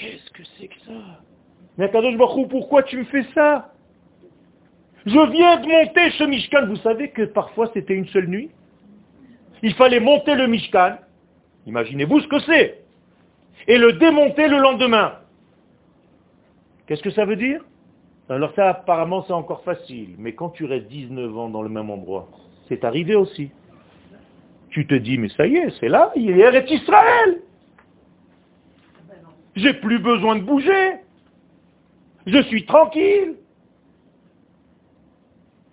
Qu'est-ce que c'est que ça Mais pourquoi tu me fais ça Je viens de monter ce Mishkan. Vous savez que parfois c'était une seule nuit Il fallait monter le Mishkan. Imaginez-vous ce que c'est. Et le démonter le lendemain. Qu'est-ce que ça veut dire? Alors ça, apparemment, c'est encore facile. Mais quand tu restes 19 ans dans le même endroit, c'est arrivé aussi. Tu te dis, mais ça y est, c'est là, il est Israël. J'ai plus besoin de bouger. Je suis tranquille.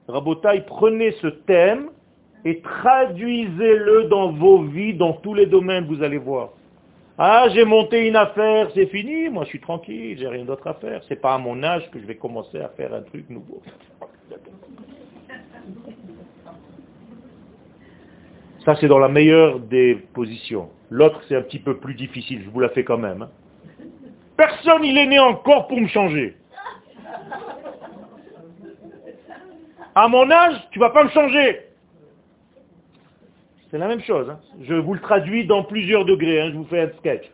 Rabotaï, prenez ce thème et traduisez-le dans vos vies, dans tous les domaines, vous allez voir. Ah, j'ai monté une affaire, c'est fini, moi je suis tranquille, j'ai rien d'autre à faire. C'est pas à mon âge que je vais commencer à faire un truc nouveau. Ça, c'est dans la meilleure des positions. L'autre, c'est un petit peu plus difficile, je vous la fais quand même. Hein. Personne, il est né encore pour me changer. À mon âge, tu vas pas me changer. C'est la même chose. Hein. Je vous le traduis dans plusieurs degrés. Hein. Je vous fais un sketch.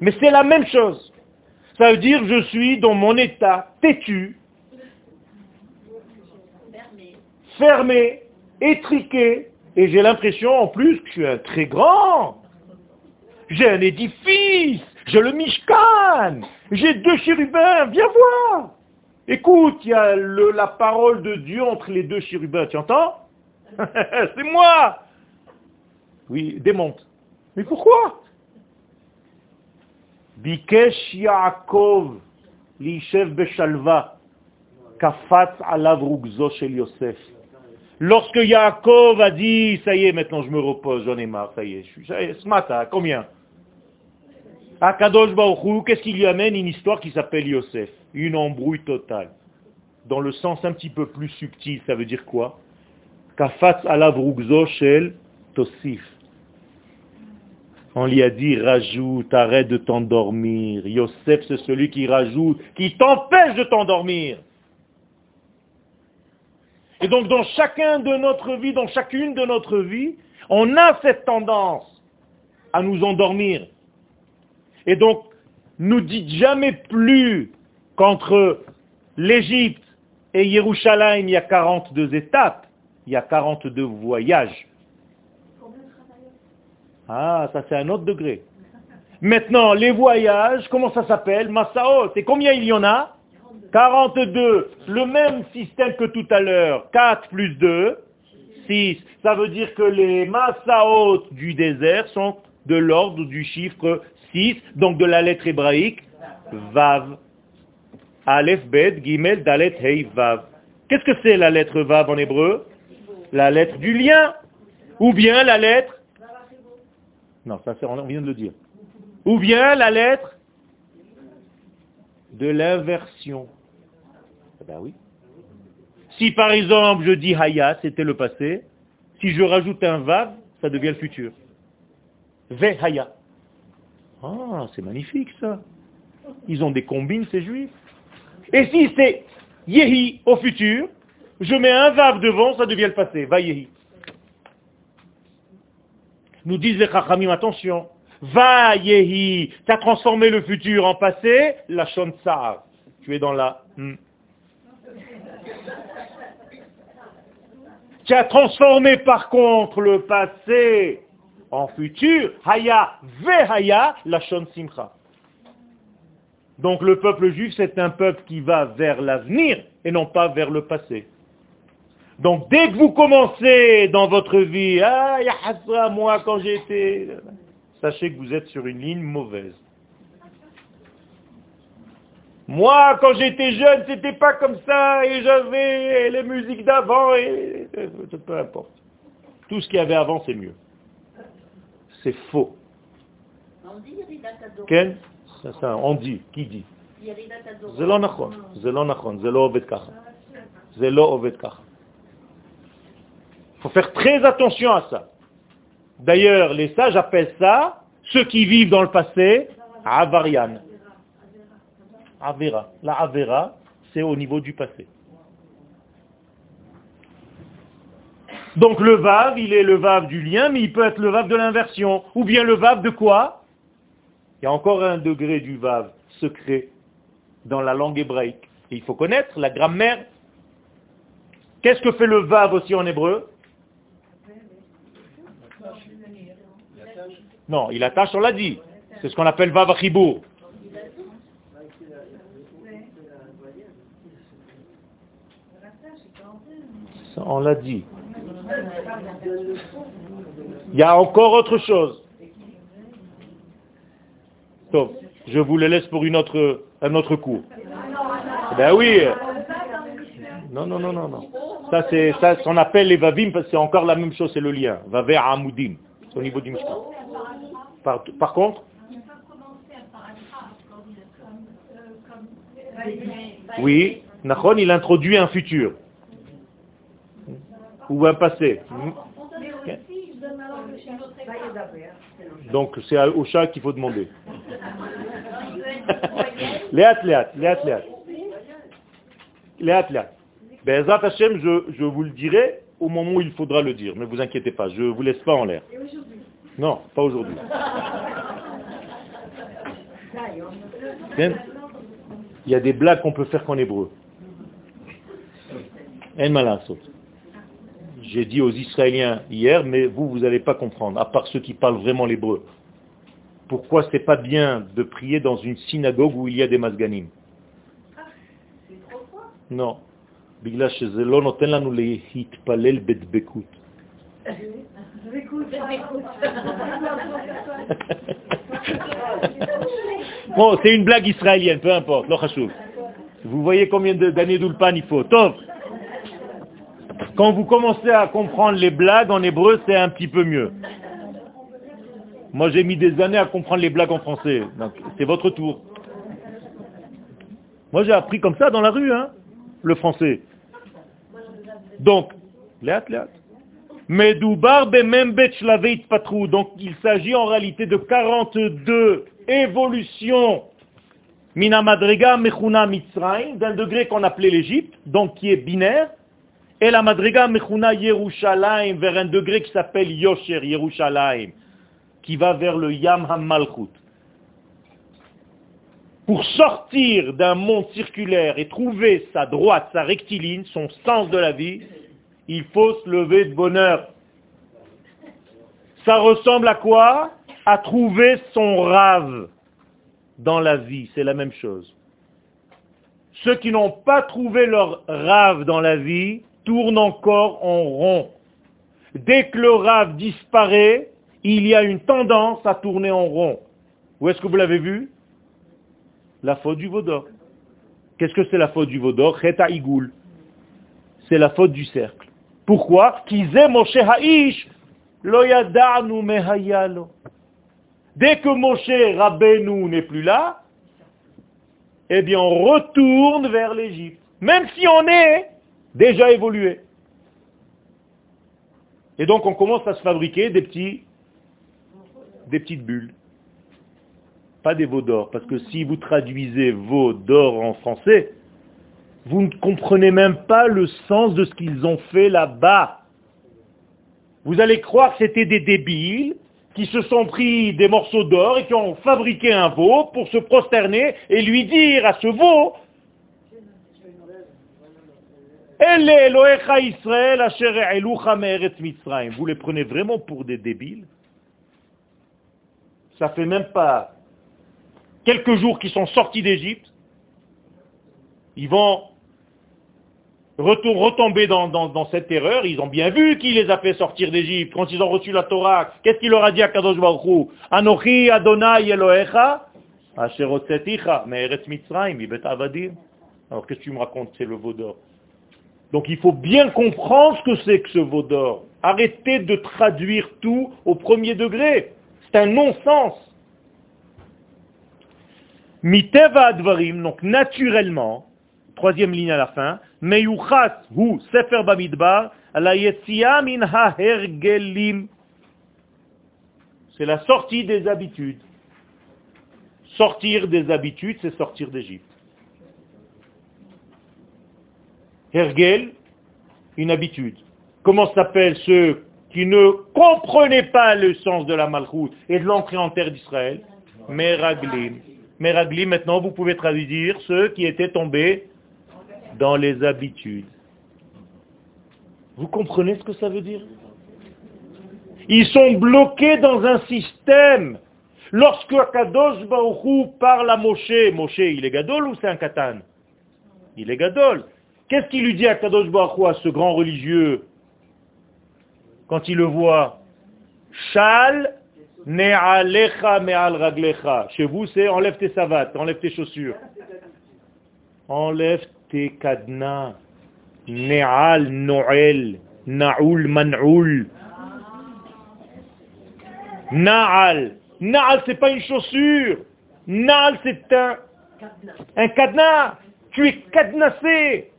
Mais c'est la même chose. Ça veut dire je suis dans mon état têtu, fermé, étriqué, et j'ai l'impression en plus que je suis un très grand. J'ai un édifice, j'ai le Mishkan, j'ai deux chérubins, viens voir. Écoute, il y a la parole de Dieu entre les deux chérubins, tu entends? [LAUGHS] C'est moi oui, démonte. Mais pourquoi? Bikesh Yaakov, l'Ishev Beshalva. Kafat alav shel Yosef. Lorsque Yaakov a dit, ça y est, maintenant je me repose, j'en ai marre, ça y est, je suis, ce matin, combien? À Kadosh Baruch qu'est-ce qui lui amène Une histoire qui s'appelle Yosef? Une embrouille totale. Dans le sens un petit peu plus subtil, ça veut dire quoi? Kafat alav shel Tosif. On lui a dit, rajoute, arrête de t'endormir. Yosef, c'est celui qui rajoute, qui t'empêche de t'endormir. Et donc dans chacun de notre vie, dans chacune de notre vie, on a cette tendance à nous endormir. Et donc, nous dites jamais plus qu'entre l'Égypte et Yerushalayim, il y a 42 étapes, il y a 42 voyages. Ah, ça c'est un autre degré. Maintenant, les voyages, comment ça s'appelle? Massaot. Et combien il y en a? 42. Le même système que tout à l'heure. 4 plus 2, 6. Ça veut dire que les Massaot du désert sont de l'ordre du chiffre 6, donc de la lettre hébraïque Vav. Aleph, Bet, Gimel, Dalet, Hei, Vav. Qu'est-ce que c'est la lettre Vav en hébreu? La lettre du lien. Ou bien la lettre non, ça on vient de le dire. Ou bien la lettre de l'inversion. Eh ben oui. Si par exemple je dis haya, c'était le passé, si je rajoute un vav, ça devient le futur. Ve haya. Ah, c'est magnifique ça. Ils ont des combines, ces juifs. Et si c'est yehi au futur, je mets un vav devant, ça devient le passé. Va yehi. Nous disent les chachamim, attention, va yehi, tu as transformé le futur en passé, la shonsar. Tu es dans la... Hmm. Tu as transformé par contre le passé en futur, haya ve haya, la shon simcha. Donc le peuple juif, c'est un peuple qui va vers l'avenir et non pas vers le passé. Donc dès que vous commencez dans votre vie, ah, moi quand j'étais, sachez que vous êtes sur une ligne mauvaise. Moi, quand j'étais jeune, c'était pas comme ça, et j'avais les musiques d'avant, et peu importe. Tout ce qu'il y avait avant, c'est mieux. C'est faux. On dit. Qui dit? Il faut faire très attention à ça. D'ailleurs, les sages appellent ça, ceux qui vivent dans le passé, avarian. Avera. La avera, c'est au niveau du passé. Donc le vav, il est le vav du lien, mais il peut être le vav de l'inversion. Ou bien le vav de quoi? Il y a encore un degré du vav secret dans la langue hébraïque. Et il faut connaître la grammaire. Qu'est-ce que fait le vav aussi en hébreu? Non, il attache, on l'a dit. C'est ce qu'on appelle Vav On l'a dit. Il y a encore autre chose. Je vous le laisse pour une autre, un autre cours. Ben oui. Non, non, non, non, non. Ça, c'est ça, qu'on appelle les vavim, parce que c'est encore la même chose, c'est le lien. Vaver amoudim. Au niveau du Mishkan. Par, par contre? Oui, Nachon, il introduit un futur. Ou un passé. Donc c'est au chat qu'il faut demander. [LAUGHS] [LAUGHS] Léat, léat, léat, léat. Léat, léat. Bezat Hashem, je, je vous le dirai au moment où il faudra le dire. Ne vous inquiétez pas, je ne vous laisse pas en l'air. Non, pas aujourd'hui. [LAUGHS] Il y a des blagues qu'on peut faire qu'en hébreu. J'ai dit aux Israéliens hier, mais vous, vous n'allez pas comprendre, à part ceux qui parlent vraiment l'hébreu. Pourquoi c'est pas bien de prier dans une synagogue où il y a des masganim Non. bon, c'est une blague israélienne, peu importe, Vous voyez combien d'années d'Ulpan il faut. Top Quand vous commencez à comprendre les blagues en hébreu, c'est un petit peu mieux. Moi, j'ai mis des années à comprendre les blagues en français. Donc, c'est votre tour. Moi, j'ai appris comme ça dans la rue, hein, le français. Donc. Donc, il s'agit en réalité de 42 évolutions Minamadrega Mechuna Mitzrayim, d'un degré qu'on appelait l'Égypte, donc qui est binaire, et la Madrega Mechuna Yerushalayim, vers un degré qui s'appelle Yosher Yerushalayim, qui va vers le Yam HaMalchut. Pour sortir d'un monde circulaire et trouver sa droite, sa rectiligne, son sens de la vie, il faut se lever de bonheur. Ça ressemble à quoi? À trouver son rave dans la vie, c'est la même chose. Ceux qui n'ont pas trouvé leur rave dans la vie tournent encore en rond. Dès que le rave disparaît, il y a une tendance à tourner en rond. Où est-ce que vous l'avez vu? La faute du vaudor. Qu'est-ce que c'est la faute du vaudor? Igoul. C'est la faute du cercle. Pourquoi? Dès que Moshe Rabbeinu n'est plus là, eh bien on retourne vers l'Égypte. Même si on est déjà évolué. Et donc on commence à se fabriquer des petits, des petites bulles. Pas des veaux d'or, parce que si vous traduisez veaux d'or en français, vous ne comprenez même pas le sens de ce qu'ils ont fait là-bas. Vous allez croire que c'était des débiles qui se sont pris des morceaux d'or et qui ont fabriqué un veau pour se prosterner et lui dire à ce veau vous les prenez vraiment pour des débiles? Ça fait même pas quelques jours qu'ils sont sortis d'Égypte. Ils vont retomber dans, cette erreur. Ils ont bien vu qui les a fait sortir d'Égypte. Quand ils ont reçu la Torah, qu'est-ce qu'il leur a dit à Kadosh Anochi Adonai Elohecha Mitzrayim Avadim. Alors qu'est-ce que tu me racontes? C'est le veau d'or. Donc il faut bien comprendre ce que c'est que ce veau d'or. Arrêtez de traduire tout au premier degré. C'est un non-sens. Miteva Advarim, donc naturellement, troisième ligne à la fin, Meyuchas hu sefer bamidbar, la min ha-hergelim. C'est la sortie des habitudes. Sortir des habitudes, c'est sortir d'Égypte. Hergel, une habitude. Comment s'appellent ceux qui ne comprenaient pas le sens de la malchoute et de l'entrée en terre d'Israël? Meraglim. Meraglim, maintenant vous pouvez traduire ceux qui étaient tombés dans les habitudes. Vous comprenez ce que ça veut dire? Ils sont bloqués dans un système. Lorsque Kadosh Baruchou parle à Moshe, Moshe, il est gadol ou c'est un katan? Il est gadol. Qu'est-ce qu'il lui dit à Kadosh Baruchou, à ce grand religieux, quand il le voit Shal ne'alecha me'al raglecha. Chez vous, c'est enlève tes savates, enlève tes chaussures. Enlève tes cadenas. Ne'al, Noël, Na'ul, Man'ul. Na'al. Na'al, c'est pas une chaussure. Na'al, c'est un, un cadenas. Tu es cadenassé.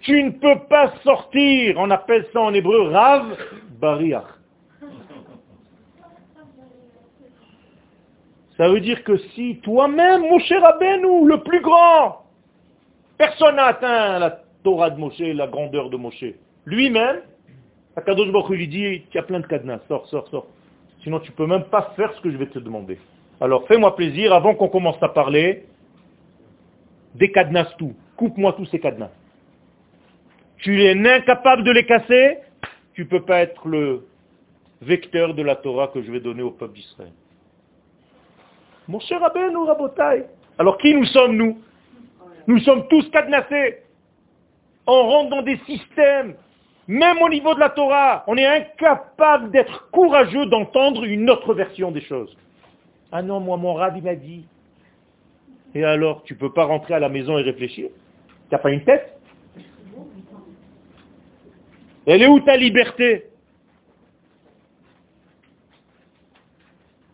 Tu ne peux pas sortir. On appelle ça en hébreu Rav Bariach. Ça veut dire que si toi-même, mon cher Abenou, le plus grand, Personne n'a atteint la Torah de Moshe, la grandeur de Moshe. Lui-même, Akadosh Baruch lui dit, il y a plein de cadenas, sors, sors, sors. Sinon tu ne peux même pas faire ce que je vais te demander. Alors fais-moi plaisir, avant qu'on commence à parler, décadenasse tout. Coupe-moi tous ces cadenas. Tu es incapable de les casser, tu ne peux pas être le vecteur de la Torah que je vais donner au peuple d'Israël. Mon cher ou Rabotai. Alors qui nous sommes nous? Nous sommes tous cadenassés. On rentre dans des systèmes. Même au niveau de la Torah, on est incapable d'être courageux d'entendre une autre version des choses. Ah non, moi, mon rabbi m'a dit. Et alors, tu peux pas rentrer à la maison et réfléchir Tu n'as pas une tête? Elle est où ta liberté?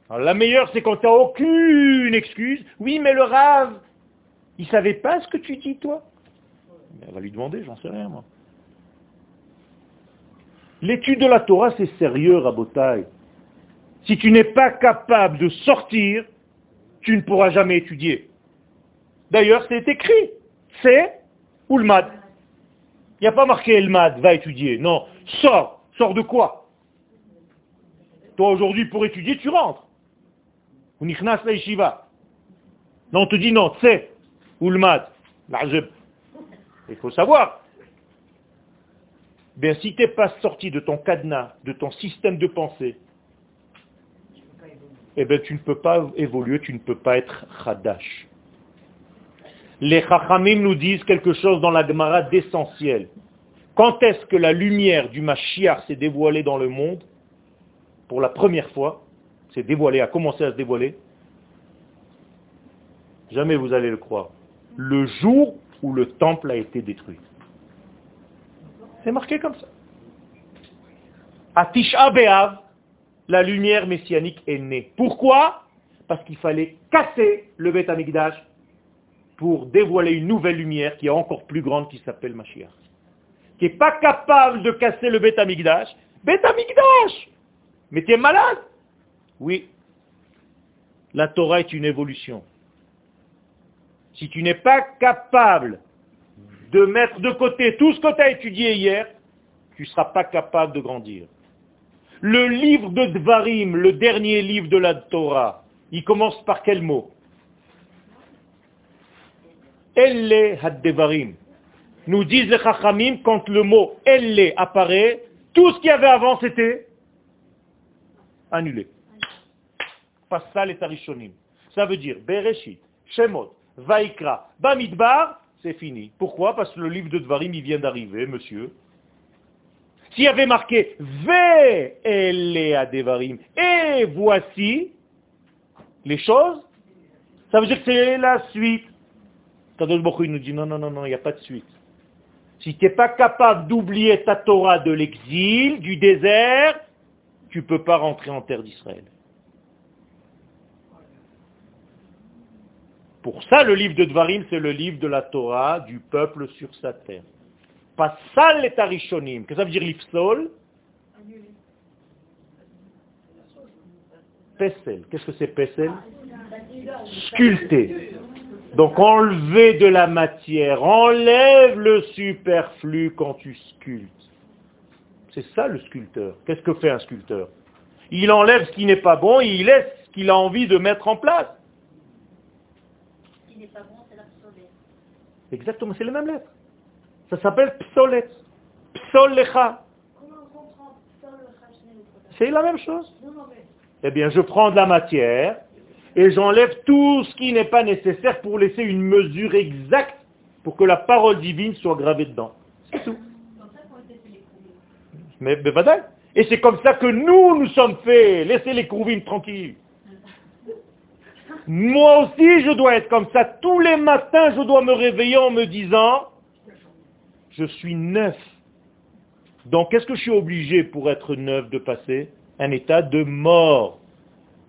La meilleure, c'est quand tu n'as aucune excuse. Oui, mais le rave, il savait pas ce que tu dis, toi? Elle va lui demander, j'en sais rien, moi. L'étude de la Torah, c'est sérieux, Rabotai. Si tu n'es pas capable de sortir, tu ne pourras jamais étudier. D'ailleurs, c'est écrit. C'est ou le mad. Il n'y a pas marqué le mad, va étudier. Non, sors. Sors de quoi? Toi, aujourd'hui, pour étudier, tu rentres. Non, on te dit non, c'est ou le mad. Il faut savoir. Bien, si tu n'es pas sorti de ton cadenas, de ton système de pensée, eh bien, tu ne peux pas évoluer, tu ne peux pas être Hadash. Les Chachamim nous disent quelque chose dans la Gemara d'essentiel. Quand est-ce que la lumière du Mashiach s'est dévoilée dans le monde? Pour la première fois, s'est dévoilée, a commencé à se dévoiler. Jamais vous allez le croire. Le jour où le temple a été détruit. C'est marqué comme ça. À Tisha la lumière messianique est née. Pourquoi? Parce qu'il fallait casser le Beth Amikdash pour dévoiler une nouvelle lumière qui est encore plus grande qui s'appelle Mashiach. Qui n'est pas capable de casser le Beth Amikdash. Beth Amikdash Mais tu es malade? Oui. La Torah est une évolution. Si tu n'es pas capable de mettre de côté tout ce que tu as étudié hier, tu ne seras pas capable de grandir. Le livre de Dvarim, le dernier livre de la Torah, il commence par quel mot? Elle had-devarim. Nous disent les Chachamim, quand le mot Elle apparaît, tout ce qu'il y avait avant, c'était annulé. Pas ça les tarishonim. Ça veut dire Bereshit, Shemot, Vaikra, Bamidbar, c'est fini. Pourquoi? Parce que le livre de Dvarim, il vient d'arriver, monsieur. S'il y avait marqué Ve Devarim, et voici les choses, ça veut dire que c'est la suite. Kadosh Baruch nous dit non, non, non, non, il n'y a pas de suite. Si tu n'es pas capable d'oublier ta Torah de l'exil, du désert, tu ne peux pas rentrer en terre d'Israël. Pour ça, le livre de Dvarim, c'est le livre de la Torah du peuple sur sa terre. Pas sal et tarishonim. Qu'est-ce que ça veut dire l'ifsol? Pessel. Qu'est-ce que c'est Pessel Sculpter. Donc enlever de la matière, enlève le superflu quand tu sculptes. C'est ça le sculpteur. Qu'est-ce que fait un sculpteur? Il enlève ce qui n'est pas bon et il laisse ce qu'il a envie de mettre en place. Exactement, c'est les mêmes lettres. Ça s'appelle psolet. Psolecha. C'est la même chose. Eh bien, je prends de la matière et j'enlève tout ce qui n'est pas nécessaire pour laisser une mesure exacte pour que la parole divine soit gravée dedans. C'est tout. Mais, mais Et c'est comme ça que nous, nous sommes faits. Laissez les courvines tranquilles. Moi aussi, je dois être comme ça. Tous les matins, je dois me réveiller en me disant, je suis neuf. Donc, qu'est-ce que je suis obligé pour être neuf de passer? Un état de mort.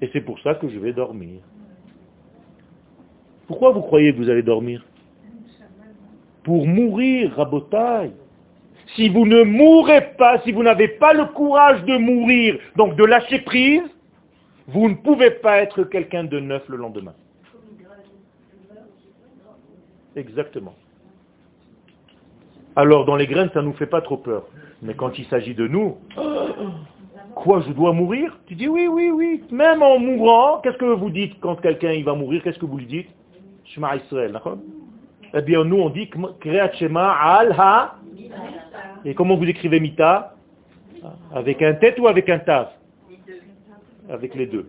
Et c'est pour ça que je vais dormir. Pourquoi vous croyez que vous allez dormir? Pour mourir, rabotaille. Si vous ne mourrez pas, si vous n'avez pas le courage de mourir, donc de lâcher prise, vous ne pouvez pas être quelqu'un de neuf le lendemain. Exactement. Alors dans les graines, ça ne nous fait pas trop peur. Mais quand il s'agit de nous, quoi, je dois mourir Tu dis oui, oui, oui. Même en mourant, qu'est-ce que vous dites quand quelqu'un va mourir Qu'est-ce que vous lui dites Shema Israël, d'accord Eh bien nous on dit Kreat Shema al ha. Et comment vous écrivez mita Avec un tête ou avec un taf avec les deux.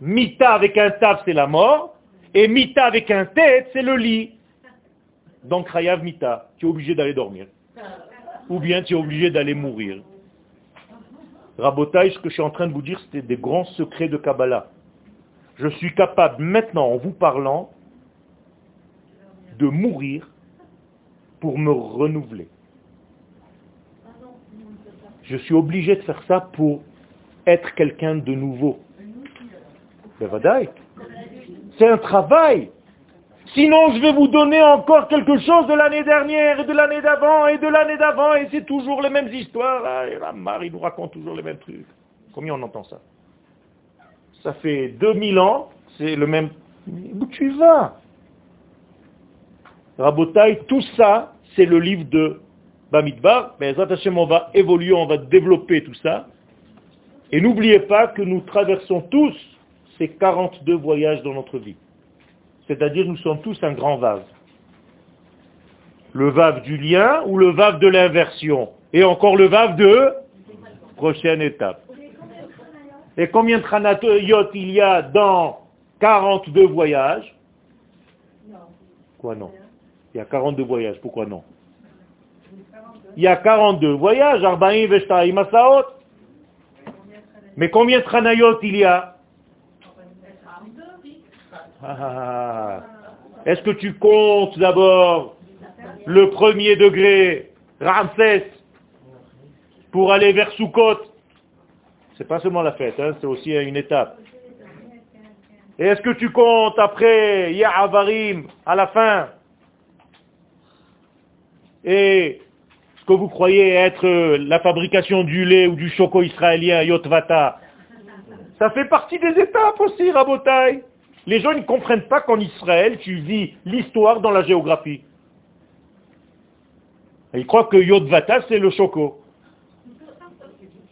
Mita avec un taf, c'est la mort, et mita avec un tête, c'est le lit. Donc Rayav mita, tu es obligé d'aller dormir. Ou bien tu es obligé d'aller mourir. Rabotaï, ce que je suis en train de vous dire, c'était des grands secrets de Kabbalah. Je suis capable maintenant, en vous parlant, de mourir pour me renouveler. Je suis obligé de faire ça pour être quelqu'un de nouveau. C'est un travail. Sinon, je vais vous donner encore quelque chose de l'année dernière et de l'année d'avant et de l'année d'avant et c'est toujours les mêmes histoires. Et la Marie nous raconte toujours les mêmes trucs. Combien on entend ça? Ça fait 2000 ans, c'est le même... Où tu vas? Rabotaï, tout ça, c'est le livre de Bamidbar. Mais on va évoluer, on va développer tout ça. Et n'oubliez pas que nous traversons tous ces 42 voyages dans notre vie. C'est-à-dire nous sommes tous un grand vase. Le vave du lien ou le vave de l'inversion? Et encore le vave de prochaine étape. Et combien de tranatoyot il y a dans 42 voyages? Quoi non? Il y a 42 voyages, pourquoi non? Il y a 42 voyages, Mais combien de tranayot il y a? Ah. Est-ce que tu comptes d'abord le premier degré, Ramsès, pour aller vers Soukot C'est pas seulement la fête, hein, c'est aussi une étape. Et est-ce que tu comptes après Ya'avarim à la fin Et ce que vous croyez être la fabrication du lait ou du choco israélien Yotvata, ça fait partie des étapes aussi, Rabotai. Les gens ne comprennent pas qu'en Israël, tu vis l'histoire dans la géographie. ils croient que Yotvata, c'est le choco.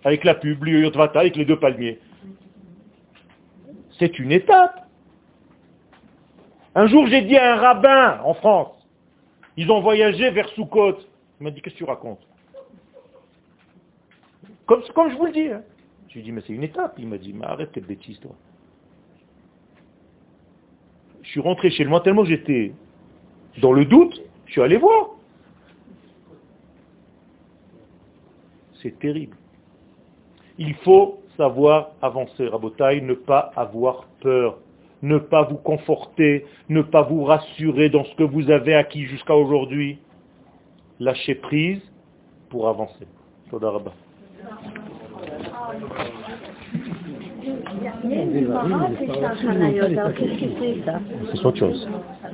Avec la pub, le Yotvata, avec les deux palmiers. C'est une étape. Un jour, j'ai dit à un rabbin en France, ils ont voyagé vers Soukot. Il m'a dit, qu'est-ce que tu racontes? Comme, comme, je vous le dis. Hein. Je lui ai dit, mais c'est une étape. Il m'a dit, mais arrête tes bêtises, toi. Suis rentré chez moi tellement j'étais dans le doute, je suis allé voir. C'est terrible. Il faut savoir avancer, Rabotaï, ne pas avoir peur, ne pas vous conforter, ne pas vous rassurer dans ce que vous avez acquis jusqu'à aujourd'hui. Lâchez prise pour avancer. Nie, nie ma, ma coś tam na jodę, wszystkie są.